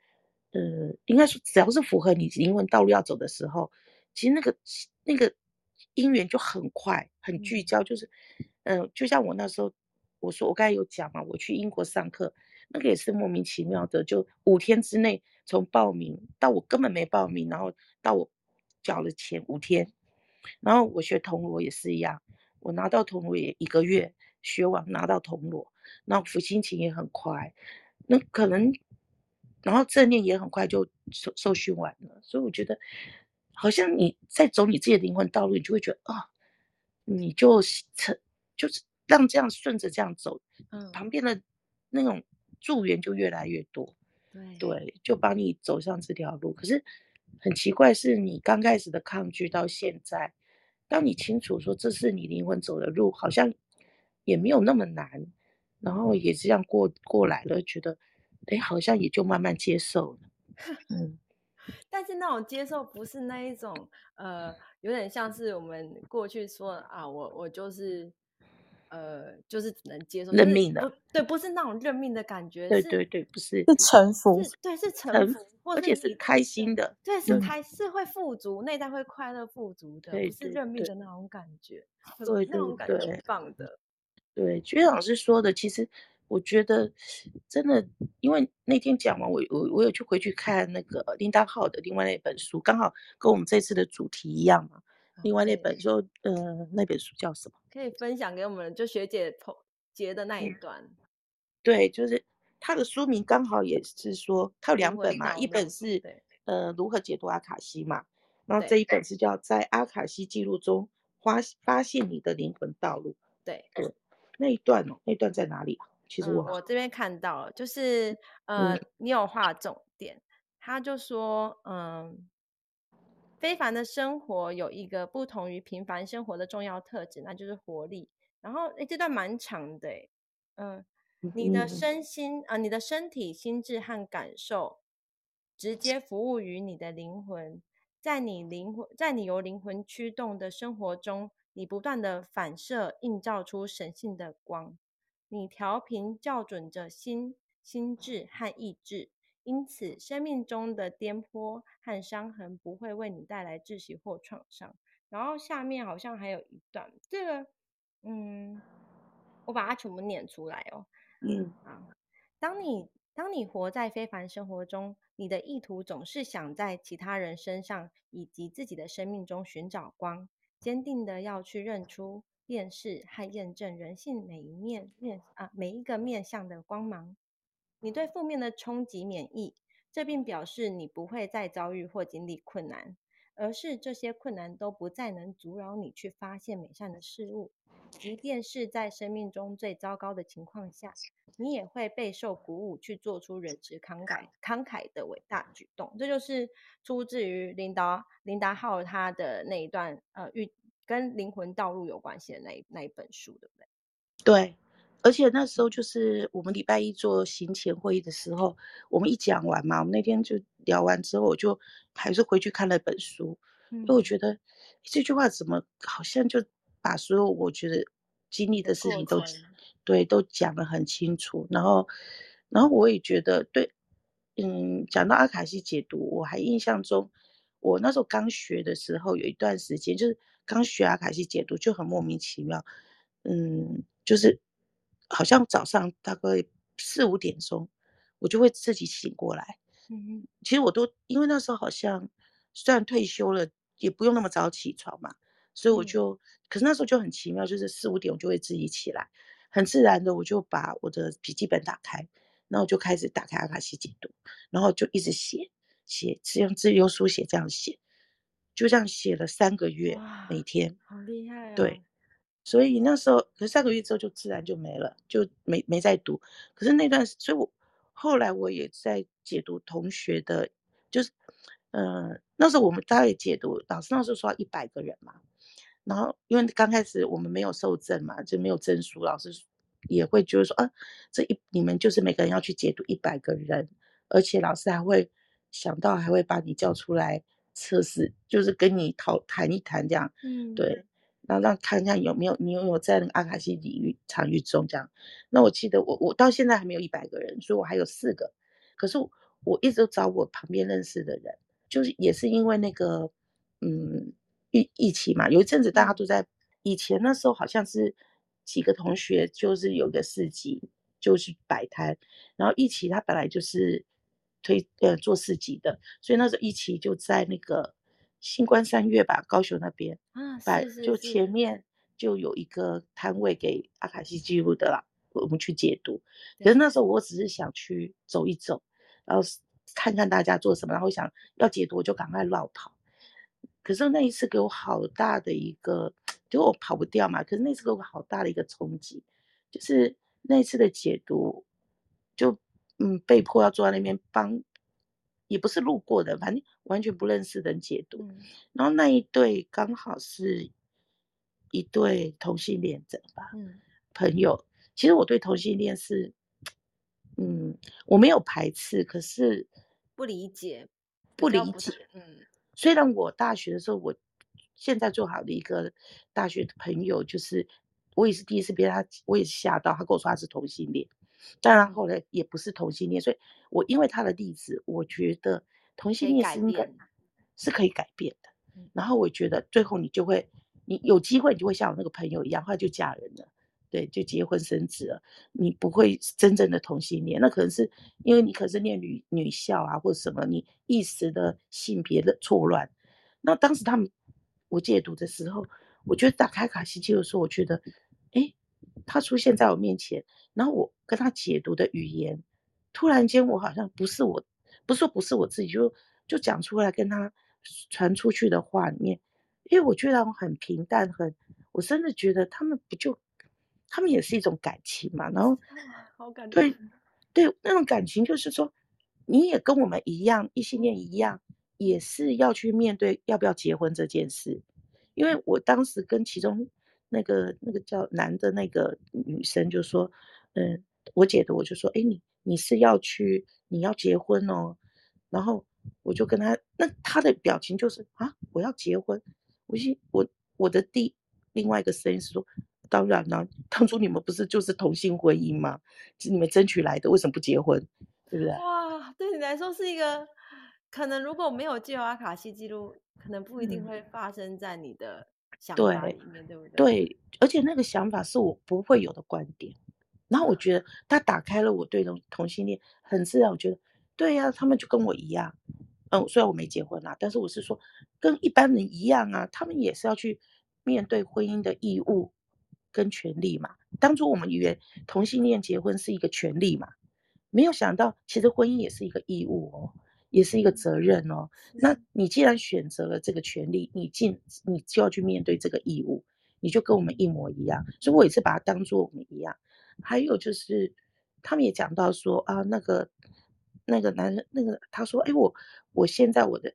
呃，应该说只要是符合你灵魂道路要走的时候，其实那个那个因缘就很快，很聚焦，就是。嗯，就像我那时候，我说我刚才有讲嘛，我去英国上课，那个也是莫名其妙的，就五天之内从报名到我根本没报名，然后到我缴了钱五天，然后我学铜锣也是一样，我拿到铜锣也一个月学完拿到铜锣，然后辅心琴也很快，那可能，然后正念也很快就受受训完了，所以我觉得好像你在走你自己的灵魂道路，你就会觉得啊，你就成。就是让这样顺着这样走，嗯，旁边的那种助缘就越来越多，对对，就帮你走上这条路。可是很奇怪，是你刚开始的抗拒到现在，当你清楚说这是你灵魂走的路，好像也没有那么难，然后也这样过过来了，觉得哎，好像也就慢慢接受了。嗯，但是那种接受不是那一种，呃，有点像是我们过去说啊，我我就是。呃，就是只能接受认命的，对，不是那种认命的感觉，对对对，不是是臣服，对，是臣服，而且是开心的，对，是开是会富足，内在会快乐富足的，不是认命的那种感觉，对，那种感觉很棒的。对，就像老师说的，其实我觉得真的，因为那天讲完，我我我有去回去看那个林达浩的另外那本书，刚好跟我们这次的主题一样嘛。另外那本就呃那本书叫什么？可以分享给我们，就学姐头结的那一段。嗯、对，就是他的书名刚好也是说，他有两本嘛，一本是呃如何解读阿卡西嘛，然后这一本是叫在阿卡西记录中发发现你的灵魂道路。对对，那一段哦，那一段在哪里啊？其实我、嗯、我这边看到了，就是呃、嗯、你有画重点，他就说嗯。非凡的生活有一个不同于平凡生活的重要特质，那就是活力。然后，诶，这段蛮长的，嗯，你的身心啊、呃，你的身体、心智和感受，直接服务于你的灵魂。在你灵魂，在你由灵魂驱动的生活中，你不断的反射、映照出神性的光。你调频校准着心、心智和意志。因此，生命中的颠簸和伤痕不会为你带来窒息或创伤。然后下面好像还有一段，这个，嗯，我把它全部念出来哦。嗯，啊，当你当你活在非凡生活中，你的意图总是想在其他人身上以及自己的生命中寻找光，坚定的要去认出、辨识和验证人性每一面面啊每一个面向的光芒。你对负面的冲击免疫，这并表示你不会再遭遇或经历困难，而是这些困难都不再能阻扰你去发现美善的事物。即便是在生命中最糟糕的情况下，你也会备受鼓舞去做出仁慈慷慨慷慨的伟大举动。这就是出自于琳达琳达浩他的那一段呃，与跟灵魂道路有关系的那一那一本书，对不对？对。而且那时候就是我们礼拜一做行前会议的时候，我们一讲完嘛，我们那天就聊完之后，我就还是回去看了本书，嗯、因为我觉得这句话怎么好像就把所有我觉得经历的事情都对都讲得很清楚，然后然后我也觉得对，嗯，讲到阿卡西解读，我还印象中我那时候刚学的时候有一段时间就是刚学阿卡西解读就很莫名其妙，嗯，就是。好像早上大概四五点钟，我就会自己醒过来。嗯嗯，其实我都因为那时候好像虽然退休了，也不用那么早起床嘛，所以我就，嗯、可是那时候就很奇妙，就是四五点我就会自己起来，很自然的我就把我的笔记本打开，然后我就开始打开阿卡西解读，然后就一直写写，是用自由书写这样写，就这样写了三个月，每天，好厉害啊！对。所以那时候，可是三个月之后就自然就没了，就没没再读。可是那段，所以我后来我也在解读同学的，就是，嗯、呃，那时候我们大概也解读，老师那时候说要一百个人嘛。然后因为刚开始我们没有受证嘛，就没有证书，老师也会就是说，啊，这一你们就是每个人要去解读一百个人，而且老师还会想到还会把你叫出来测试，就是跟你讨谈一谈这样，嗯，对。然后让看一下有没有你有没有在那个阿卡西领域场域中这样，那我记得我我到现在还没有一百个人，所以我还有四个，可是我，一直都找我旁边认识的人，就是也是因为那个嗯疫疫情嘛，有一阵子大家都在以前那时候好像是几个同学就是有个市集就是摆摊，然后一起他本来就是推呃做市集的，所以那时候一起就在那个。新光三月吧，高雄那边，啊，是是是，就前面就有一个摊位给阿卡西记录的啦，我们去解读。可是那时候我只是想去走一走，然后看看大家做什么，然后想要解读我就赶快绕跑。可是那一次给我好大的一个，就我跑不掉嘛。可是那次给我好大的一个冲击，就是那次的解读，就嗯被迫要坐在那边帮。也不是路过的，反正完全不认识的人解读。嗯、然后那一对刚好是一对同性恋者吧，嗯、朋友。其实我对同性恋是，嗯，我没有排斥，可是不理解，不理解。嗯，虽然我大学的时候，我现在最好的一个大学的朋友，就是我也是第一次被他，我也是吓到，他跟我说他是同性恋。当然后来也不是同性恋，所以我因为他的例子，我觉得同性恋是应该是可以改变的。然后我觉得最后你就会，你有机会你就会像我那个朋友一样，后来就嫁人了，对，就结婚生子了。你不会真正的同性恋，那可能是因为你可是念女女校啊，或者什么，你一时的性别的错乱。那当时他们我戒毒的时候，我觉得打开卡西记的时候，我觉得，哎，他出现在我面前。然后我跟他解读的语言，突然间我好像不是我，不是说不是我自己，就就讲出来跟他传出去的话里面，因为我觉得我很平淡，很，我真的觉得他们不就，他们也是一种感情嘛。然后，好感动。对，对，那种感情就是说，你也跟我们一样，异性恋一样，也是要去面对要不要结婚这件事。因为我当时跟其中那个那个叫男的那个女生就说。嗯，我姐的我就说，哎，你你是要去，你要结婚哦，然后我就跟他，那他的表情就是啊，我要结婚，我心我我的第另外一个声音是说，当然了，当初你们不是就是同性婚姻吗？是你们争取来的，为什么不结婚？对不对？哇，对你来说是一个，可能如果没有借由阿卡西记录，可能不一定会发生在你的想法里面，对，对不对？对，而且那个想法是我不会有的观点。然后我觉得他打开了我对同同性恋很自然，我觉得对呀、啊，他们就跟我一样，嗯，虽然我没结婚啦，但是我是说跟一般人一样啊，他们也是要去面对婚姻的义务跟权利嘛。当初我们以为同性恋结婚是一个权利嘛，没有想到其实婚姻也是一个义务哦，也是一个责任哦。那你既然选择了这个权利，你进你就要去面对这个义务，你就跟我们一模一样，所以我也是把它当做我们一样。还有就是，他们也讲到说啊，那个那个男人，那个他说，哎，我我现在我的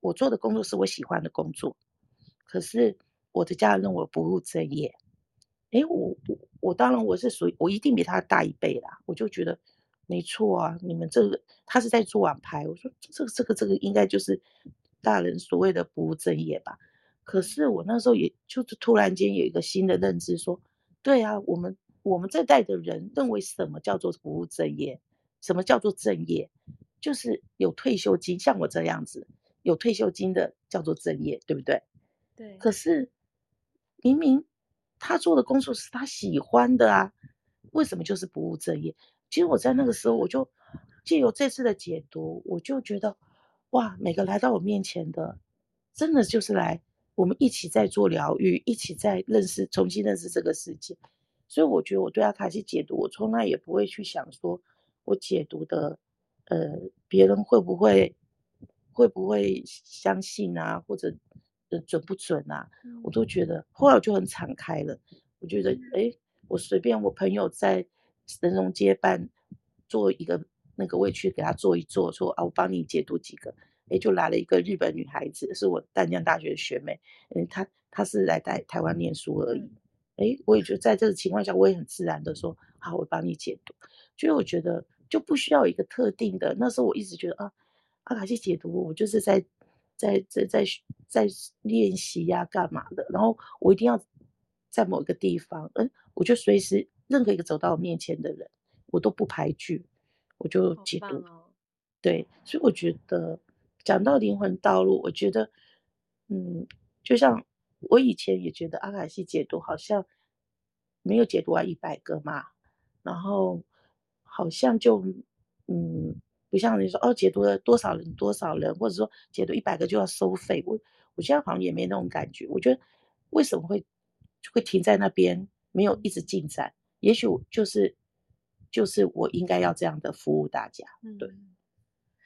我做的工作是我喜欢的工作，可是我的家人认为我不务正业。哎，我我我当然我是属于我一定比他大一倍啦，我就觉得没错啊，你们这个他是在做网拍，我说这个这个这个应该就是大人所谓的不务正业吧。可是我那时候也就是突然间有一个新的认知说，说对啊，我们。我们这代的人认为什么叫做不务正业？什么叫做正业？就是有退休金，像我这样子有退休金的叫做正业，对不对？对。可是明明他做的工作是他喜欢的啊，为什么就是不务正业？其实我在那个时候我就借由这次的解读，我就觉得，哇，每个来到我面前的，真的就是来我们一起在做疗愈，一起在认识，重新认识这个世界。所以我觉得我对阿卡西解读，我从来也不会去想说，我解读的，呃，别人会不会会不会相信啊，或者呃准不准啊？我都觉得，后来我就很敞开了。我觉得，哎，我随便我朋友在神农街办做一个那个，我也去给他做一做，说啊，我帮你解读几个，哎，就来了一个日本女孩子，是我淡江大学的学妹，嗯，她她是来台台湾念书而已。哎，我也觉得在这个情况下，我也很自然的说，好，我帮你解读。所以我觉得就不需要一个特定的。那时候我一直觉得啊，阿卡西解读，我就是在在在在在练习呀，干嘛的。然后我一定要在某一个地方，嗯，我就随时任何一个走到我面前的人，我都不排拒，我就解读。哦、对，所以我觉得讲到灵魂道路，我觉得，嗯，就像。我以前也觉得阿卡西解读好像没有解读完一百个嘛，然后好像就嗯，不像你说哦，解读了多少人多少人，或者说解读一百个就要收费。我我现在好像也没那种感觉。我觉得为什么会会停在那边，没有一直进展？也许就是就是我应该要这样的服务大家，对。嗯、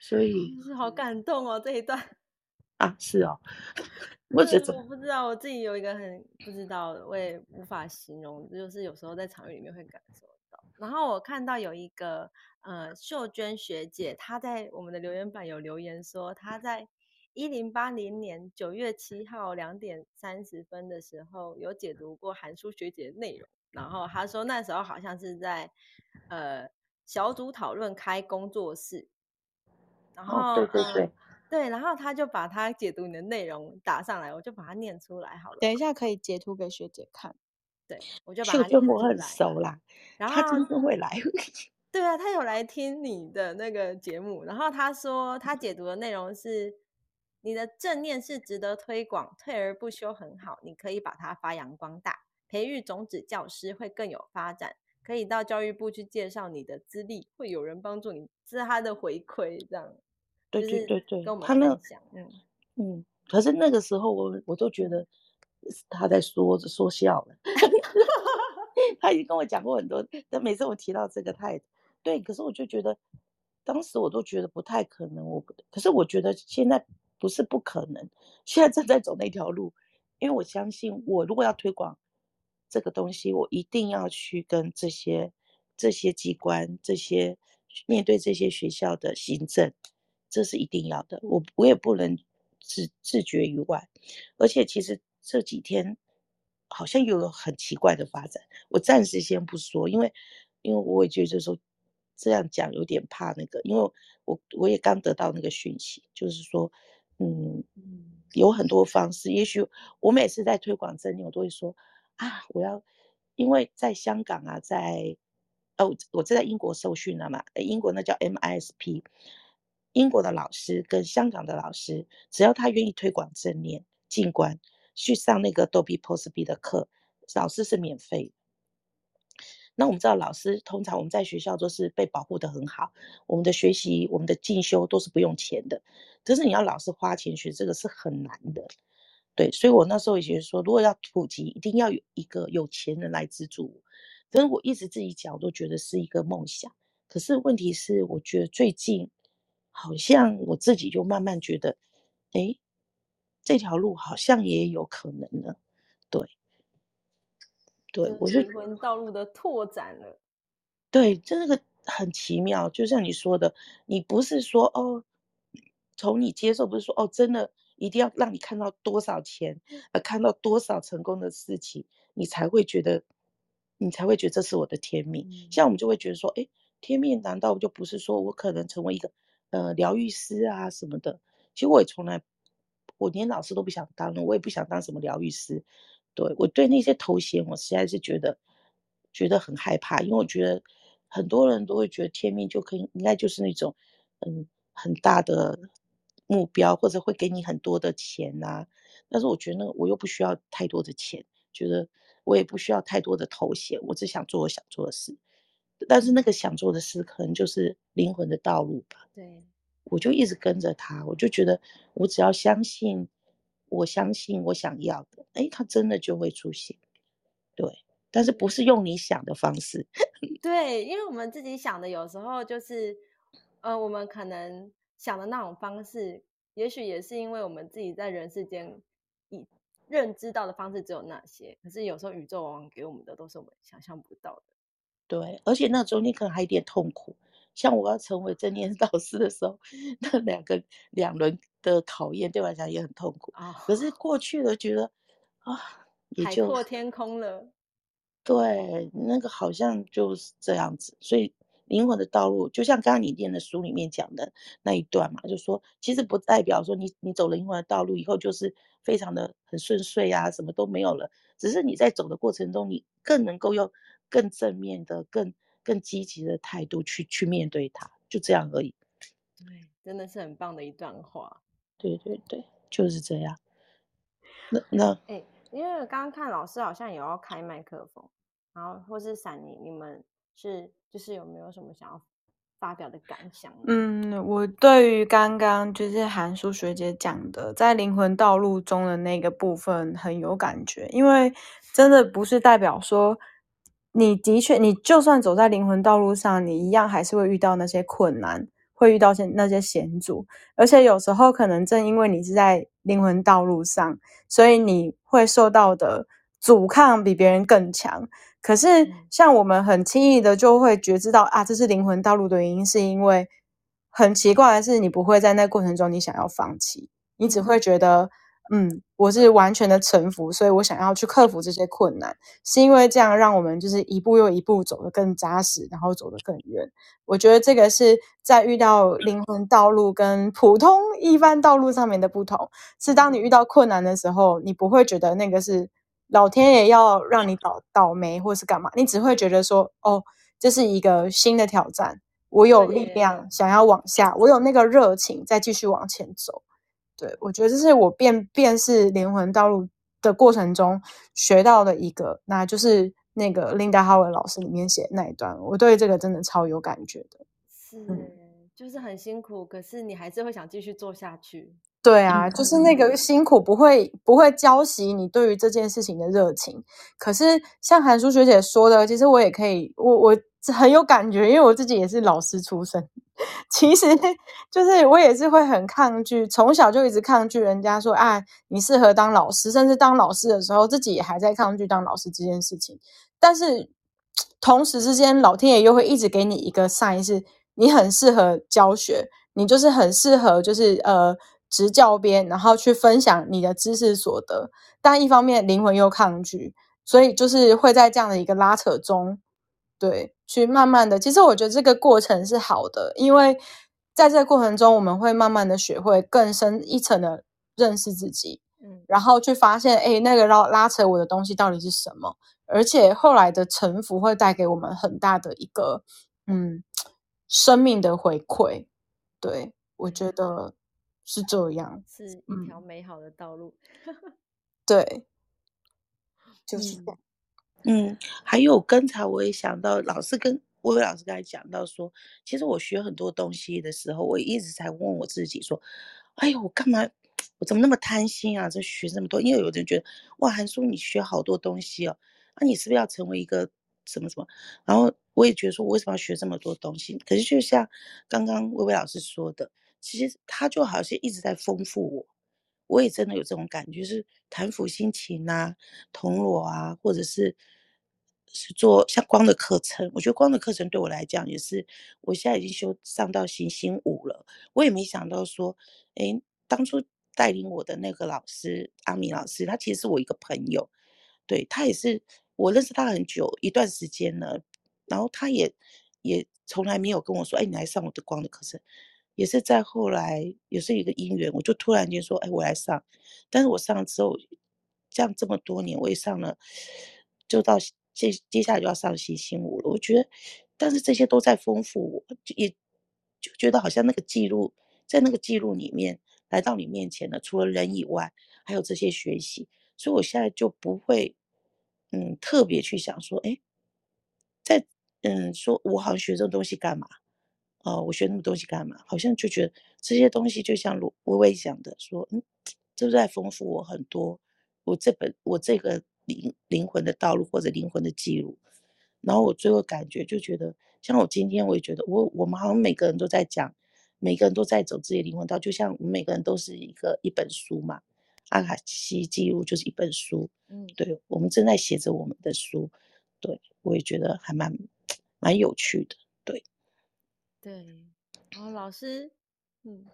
所以是好感动哦，这一段 啊，是哦。我觉得我不知道，我自己有一个很不知道，我也无法形容，就是有时候在场域里面会感受到。然后我看到有一个呃秀娟学姐，她在我们的留言板有留言说，她在一零八零年九月七号两点三十分的时候有解读过韩书学姐的内容，然后他说那时候好像是在呃小组讨论开工作室，然后、哦、对对对。呃对，然后他就把他解读你的内容打上来，我就把它念出来好了。等一下可以截图给学姐看。对，我就把它念出来。我很熟啦，然后他真的会来。对啊，他有来听你的那个节目，然后他说他解读的内容是你的正念是值得推广，退而不休很好，你可以把它发扬光大，培育种子教师会更有发展，可以到教育部去介绍你的资历，会有人帮助你，这是他的回馈，这样。对对对对，跟我们他那嗯嗯，可是那个时候我我都觉得他在说说笑了，他已经跟我讲过很多，但每次我提到这个，他也对，可是我就觉得当时我都觉得不太可能，我不，可是我觉得现在不是不可能，现在正在走那条路，因为我相信我如果要推广这个东西，我一定要去跟这些这些机关、这些面对这些学校的行政。这是一定要的，我我也不能自自绝于外，而且其实这几天好像又有很奇怪的发展，我暂时先不说，因为因为我也觉得说这样讲有点怕那个，因为我我也刚得到那个讯息，就是说，嗯，有很多方式，也许我每次在推广真理，我都会说啊，我要因为在香港啊，在哦，我在英国受训了嘛，英国那叫 MISP。英国的老师跟香港的老师，只要他愿意推广正念，静观，去上那个 Dobby Posby 的课，老师是免费。那我们知道，老师通常我们在学校都是被保护的很好，我们的学习、我们的进修都是不用钱的。可是你要老师花钱学这个是很难的，对。所以我那时候也觉得说，如果要普及，一定要有一个有钱人来资助。可是我一直自己讲，我都觉得是一个梦想。可是问题是，我觉得最近。好像我自己就慢慢觉得，哎，这条路好像也有可能了，对，对，我就灵魂道路的拓展了，对，这个很奇妙，就像你说的，你不是说哦，从你接受不是说哦，真的一定要让你看到多少钱，呃，看到多少成功的事情，你才会觉得，你才会觉得这是我的天命。嗯，像我们就会觉得说，哎，天命难道就不是说我可能成为一个。呃，疗愈师啊什么的，其实我也从来，我连老师都不想当了，我也不想当什么疗愈师。对，我对那些头衔，我实在是觉得觉得很害怕，因为我觉得很多人都会觉得天命就可以，应该就是那种嗯很大的目标，或者会给你很多的钱啊。但是我觉得那个我又不需要太多的钱，觉得我也不需要太多的头衔，我只想做我想做的事。但是那个想做的事，可能就是灵魂的道路吧。对，我就一直跟着他，我就觉得我只要相信，我相信我想要的，哎，他真的就会出现。对，但是不是用你想的方式？对，因为我们自己想的，有时候就是，呃，我们可能想的那种方式，也许也是因为我们自己在人世间以认知到的方式只有那些，可是有时候宇宙往往给我们的都是我们想象不到的。对，而且那中间可能还有点痛苦。像我要成为正念 导师的时候，那两个两轮的考验对我来讲也很痛苦。啊、哦，可是过去了，觉得啊，也就海阔天空了。对，那个好像就是这样子。所以灵魂的道路，就像刚刚你念的书里面讲的那一段嘛，就说其实不代表说你你走了灵魂的道路以后就是非常的很顺遂啊，什么都没有了。只是你在走的过程中，你更能够用。更正面的、更更积极的态度去去面对它，就这样而已。对，真的是很棒的一段话。对对对，就是这样。那那，哎、欸，因为刚刚看老师好像也要开麦克风，然后或是闪你，你们是就是有没有什么想要发表的感想？嗯，我对于刚刚就是韩叔学姐讲的，在灵魂道路中的那个部分很有感觉，因为真的不是代表说。你的确，你就算走在灵魂道路上，你一样还是会遇到那些困难，会遇到些那些险阻。而且有时候可能正因为你是在灵魂道路上，所以你会受到的阻抗比别人更强。可是像我们很轻易的就会觉知到啊，这是灵魂道路的原因，是因为很奇怪的是，你不会在那过程中你想要放弃，你只会觉得。嗯，我是完全的臣服，所以我想要去克服这些困难，是因为这样让我们就是一步又一步走得更扎实，然后走得更远。我觉得这个是在遇到灵魂道路跟普通一般道路上面的不同，是当你遇到困难的时候，你不会觉得那个是老天爷要让你倒倒霉或是干嘛，你只会觉得说，哦，这是一个新的挑战，我有力量想要往下，我有那个热情再继续往前走。对，我觉得这是我变变是灵魂道路的过程中学到的一个，那就是那个琳达哈维老师里面写的那一段，我对这个真的超有感觉的。是，嗯、就是很辛苦，可是你还是会想继续做下去。对啊，就是那个辛苦不会不会浇熄你对于这件事情的热情。可是像韩舒学姐说的，其实我也可以，我我很有感觉，因为我自己也是老师出身。其实就是我也是会很抗拒，从小就一直抗拒人家说啊，你适合当老师，甚至当老师的时候，自己也还在抗拒当老师这件事情。但是同时之间，老天爷又会一直给你一个 sign，是你很适合教学，你就是很适合就是呃执教鞭，然后去分享你的知识所得。但一方面灵魂又抗拒，所以就是会在这样的一个拉扯中。对，去慢慢的，其实我觉得这个过程是好的，因为在这个过程中，我们会慢慢的学会更深一层的认识自己，嗯，然后去发现，哎，那个拉拉扯我的东西到底是什么？而且后来的臣服会带给我们很大的一个，嗯，生命的回馈。对，我觉得是这样，是一条美好的道路。嗯、对，就是这样。嗯嗯，还有刚才我也想到，老师跟薇薇老师刚才讲到说，其实我学很多东西的时候，我一直在问我自己说，哎呦，我干嘛，我怎么那么贪心啊？这学这么多，因为有人觉得，哇，韩叔你学好多东西哦，那、啊、你是不是要成为一个什么什么？然后我也觉得说，我为什么要学这么多东西？可是就像刚刚薇薇老师说的，其实他就好像一直在丰富我。我也真的有这种感觉，是谈抚心情啊、铜锣啊，或者是是做像光的课程。我觉得光的课程对我来讲也是，我现在已经修上到行星五了。我也没想到说，诶，当初带领我的那个老师阿米老师，他其实是我一个朋友，对，他也是我认识他很久一段时间了，然后他也也从来没有跟我说，哎，你来上我的光的课程。也是在后来，也是一个因缘，我就突然间说，哎，我来上。但是我上了之后，这样这么多年，我也上了，就到接接下来就要上行星舞了。我觉得，但是这些都在丰富我，也就觉得好像那个记录，在那个记录里面来到你面前的，除了人以外，还有这些学习。所以我现在就不会，嗯，特别去想说，哎，在。嗯，说我好像学这种东西干嘛？哦、呃，我学那么多东西干嘛？好像就觉得这些东西就像罗薇薇讲的，说嗯，这是在丰富我很多。我这本我这个灵灵魂的道路或者灵魂的记录，然后我最后感觉就觉得，像我今天我也觉得我我们好像每个人都在讲，每个人都在走自己灵魂道，就像我们每个人都是一个一本书嘛，阿卡西记录就是一本书，嗯，对，我们正在写着我们的书，对，我也觉得还蛮 蛮有趣的，对，然后老师，嗯，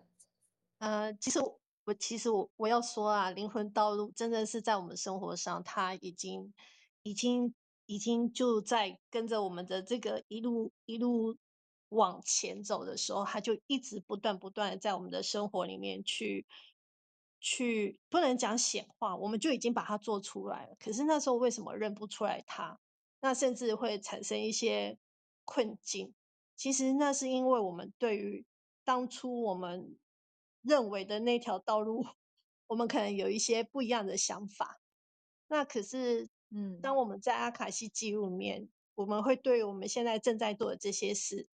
呃，其实。我其实我我要说啊，灵魂道路真的是在我们生活上，它已经已经已经就在跟着我们的这个一路一路往前走的时候，它就一直不断不断的在我们的生活里面去去不能讲显化，我们就已经把它做出来了。可是那时候为什么认不出来它？那甚至会产生一些困境。其实那是因为我们对于当初我们。认为的那条道路，我们可能有一些不一样的想法。那可是，嗯，当我们在阿卡西记录里面，我们会对我们现在正在做的这些事，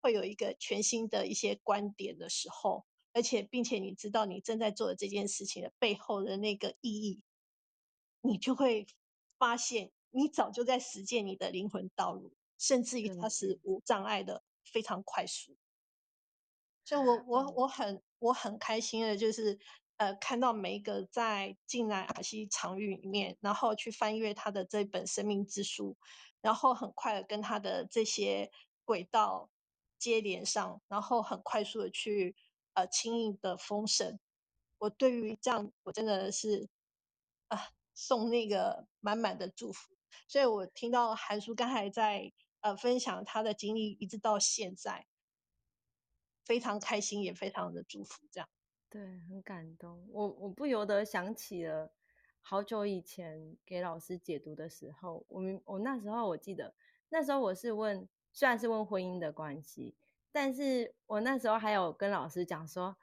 会有一个全新的一些观点的时候，而且并且你知道你正在做的这件事情的背后的那个意义，你就会发现，你早就在实践你的灵魂道路，甚至于它是无障碍的，非常快速。所以我我我很我很开心的，就是呃看到每一个在进来阿西场域里面，然后去翻阅他的这本生命之书，然后很快的跟他的这些轨道接连上，然后很快速的去呃轻易的封神。我对于这样，我真的是啊、呃、送那个满满的祝福。所以我听到韩叔刚才在呃分享他的经历，一直到现在。非常开心，也非常的祝福，这样。对，很感动。我我不由得想起了好久以前给老师解读的时候，我们我那时候我记得，那时候我是问，虽然是问婚姻的关系，但是我那时候还有跟老师讲说，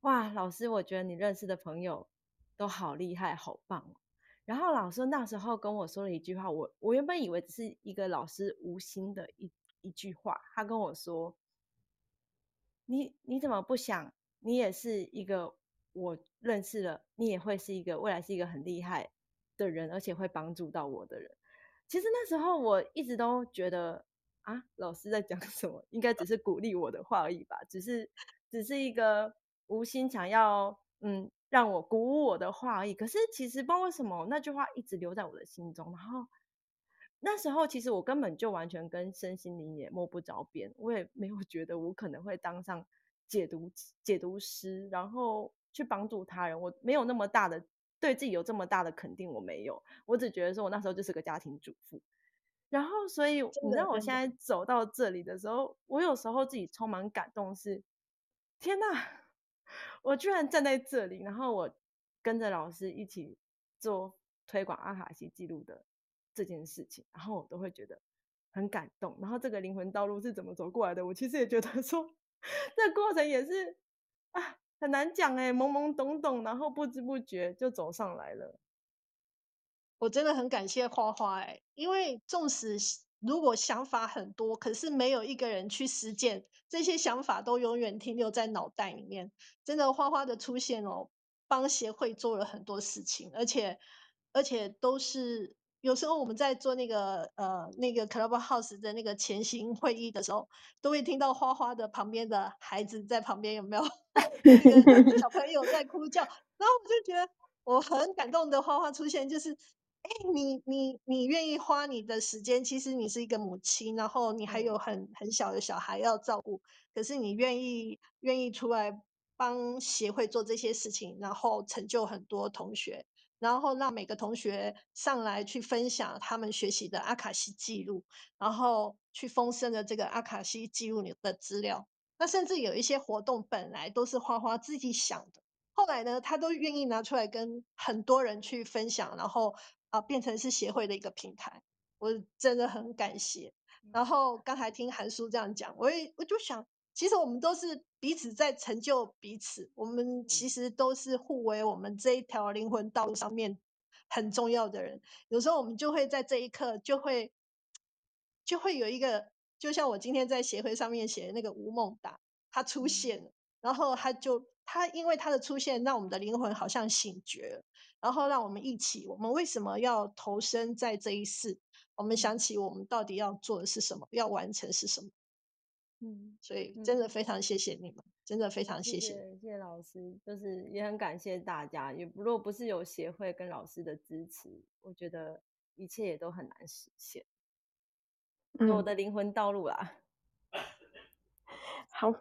哇，老师，我觉得你认识的朋友都好厉害，好棒哦。然后老师那时候跟我说了一句话，我我原本以为只是一个老师无心的一一句话，他跟我说。你你怎么不想？你也是一个我认识了，你也会是一个未来是一个很厉害的人，而且会帮助到我的人。其实那时候我一直都觉得啊，老师在讲什么？应该只是鼓励我的话而已吧，只是只是一个无心想要嗯让我鼓舞我的话而已。可是其实不知道为什么那句话一直留在我的心中，然后。那时候其实我根本就完全跟身心灵也摸不着边，我也没有觉得我可能会当上解读解读师，然后去帮助他人。我没有那么大的对自己有这么大的肯定，我没有。我只觉得说我那时候就是个家庭主妇。然后所以你知道我现在走到这里的时候，我有时候自己充满感动是，是天哪，我居然站在这里，然后我跟着老师一起做推广阿卡西记录的。这件事情，然后我都会觉得很感动。然后这个灵魂道路是怎么走过来的？我其实也觉得说，这过程也是啊，很难讲哎，懵懵懂懂，然后不知不觉就走上来了。我真的很感谢花花哎，因为纵使如果想法很多，可是没有一个人去实践，这些想法都永远停留在脑袋里面。真的，花花的出现哦，帮协会做了很多事情，而且而且都是。有时候我们在做那个呃那个 Clubhouse 的那个前行会议的时候，都会听到花花的旁边的孩子在旁边有没有？小朋友在哭叫，然后我就觉得我很感动的花花出现，就是哎你你你愿意花你的时间，其实你是一个母亲，然后你还有很很小的小孩要照顾，可是你愿意愿意出来帮协会做这些事情，然后成就很多同学。然后让每个同学上来去分享他们学习的阿卡西记录，然后去丰盛的这个阿卡西记录里的资料。那甚至有一些活动本来都是花花自己想的，后来呢，他都愿意拿出来跟很多人去分享，然后啊变成是协会的一个平台。我真的很感谢。然后刚才听韩叔这样讲，我也我就想。其实我们都是彼此在成就彼此，我们其实都是互为我们这一条灵魂道路上面很重要的人。有时候我们就会在这一刻就会就会有一个就像我今天在协会上面写的那个吴孟达，他出现了，然后他就他因为他的出现，让我们的灵魂好像醒觉了，然后让我们一起，我们为什么要投身在这一世？我们想起我们到底要做的是什么，要完成是什么？嗯，所以真的非常谢谢你们，嗯、真的非常谢谢，谢谢老师，就是也很感谢大家。也如果不是有协会跟老师的支持，我觉得一切也都很难实现。嗯，我的灵魂道路啦。好，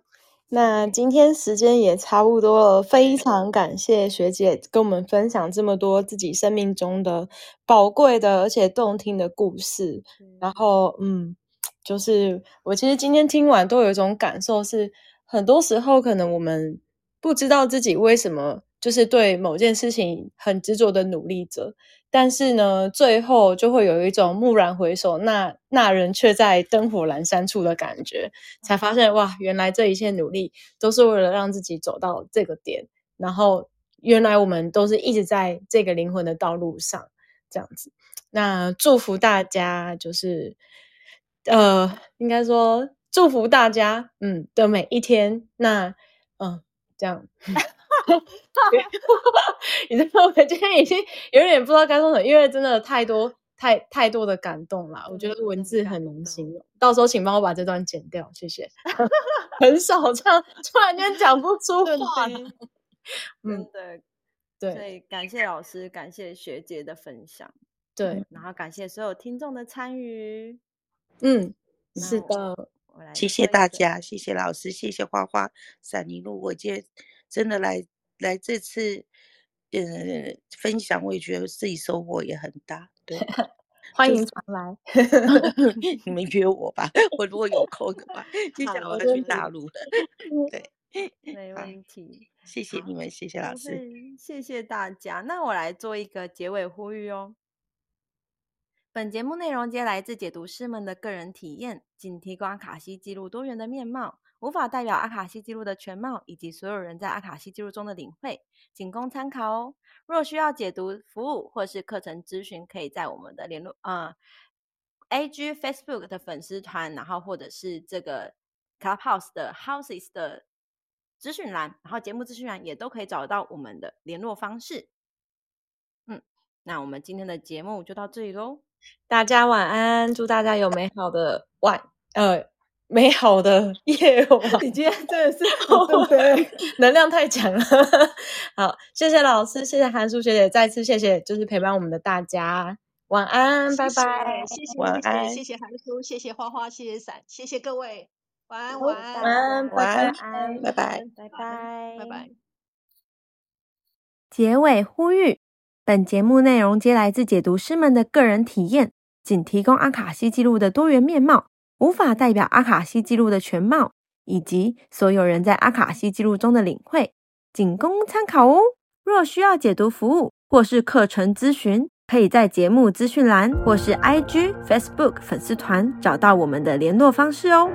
那今天时间也差不多了，非常感谢学姐跟我们分享这么多自己生命中的宝贵的而且动听的故事。然后，嗯。就是我其实今天听完都有一种感受，是很多时候可能我们不知道自己为什么就是对某件事情很执着的努力着，但是呢，最后就会有一种蓦然回首，那那人却在灯火阑珊处的感觉，才发现哇，原来这一切努力都是为了让自己走到这个点，然后原来我们都是一直在这个灵魂的道路上这样子。那祝福大家，就是。呃，应该说祝福大家，嗯的每一天。那，嗯，这样，你知道，我今天已经有点不知道该说什么，因为真的太多、太太多的感动了。我觉得文字很难形容，到时候请帮我把这段剪掉，谢谢。很少这样突然间讲不出 话，嗯，对，对，所以感谢老师，感谢学姐的分享，对，然后感谢所有听众的参与。嗯，是的，谢谢大家，谢谢老师，谢谢花花闪灵路。我今天真的来来这次，呃，分享，我也觉得自己收获也很大。对，欢迎常来 你们约我吧，我如果有空的话，接下来我要去大陆了。对，没问题，谢谢你们，谢谢老师，谢谢大家。那我来做一个结尾呼吁哦。本节目内容皆来自解读师们的个人体验，仅提供卡西记录多元的面貌，无法代表阿卡西记录的全貌以及所有人在阿卡西记录中的领会，仅供参考哦。若需要解读服务或是课程咨询，可以在我们的联络呃，AG Facebook 的粉丝团，然后或者是这个 Clubhouse 的 Houses 的资讯栏，然后节目资讯栏也都可以找到我们的联络方式。嗯，那我们今天的节目就到这里喽。大家晚安，祝大家有美好的晚呃美好的夜晚。你今天真的是 能量太强了。好，谢谢老师，谢谢韩舒学姐，再次谢谢，就是陪伴我们的大家。晚安，拜拜。谢谢，晚安，谢谢韩叔，谢谢花花，谢谢伞，谢谢各位。晚安，晚安，晚安，晚安，拜拜，拜拜，拜拜。结尾呼吁。本节目内容皆来自解读师们的个人体验，仅提供阿卡西记录的多元面貌，无法代表阿卡西记录的全貌，以及所有人在阿卡西记录中的领会，仅供参考哦。若需要解读服务或是课程咨询，可以在节目资讯栏或是 IG、Facebook 粉丝团找到我们的联络方式哦。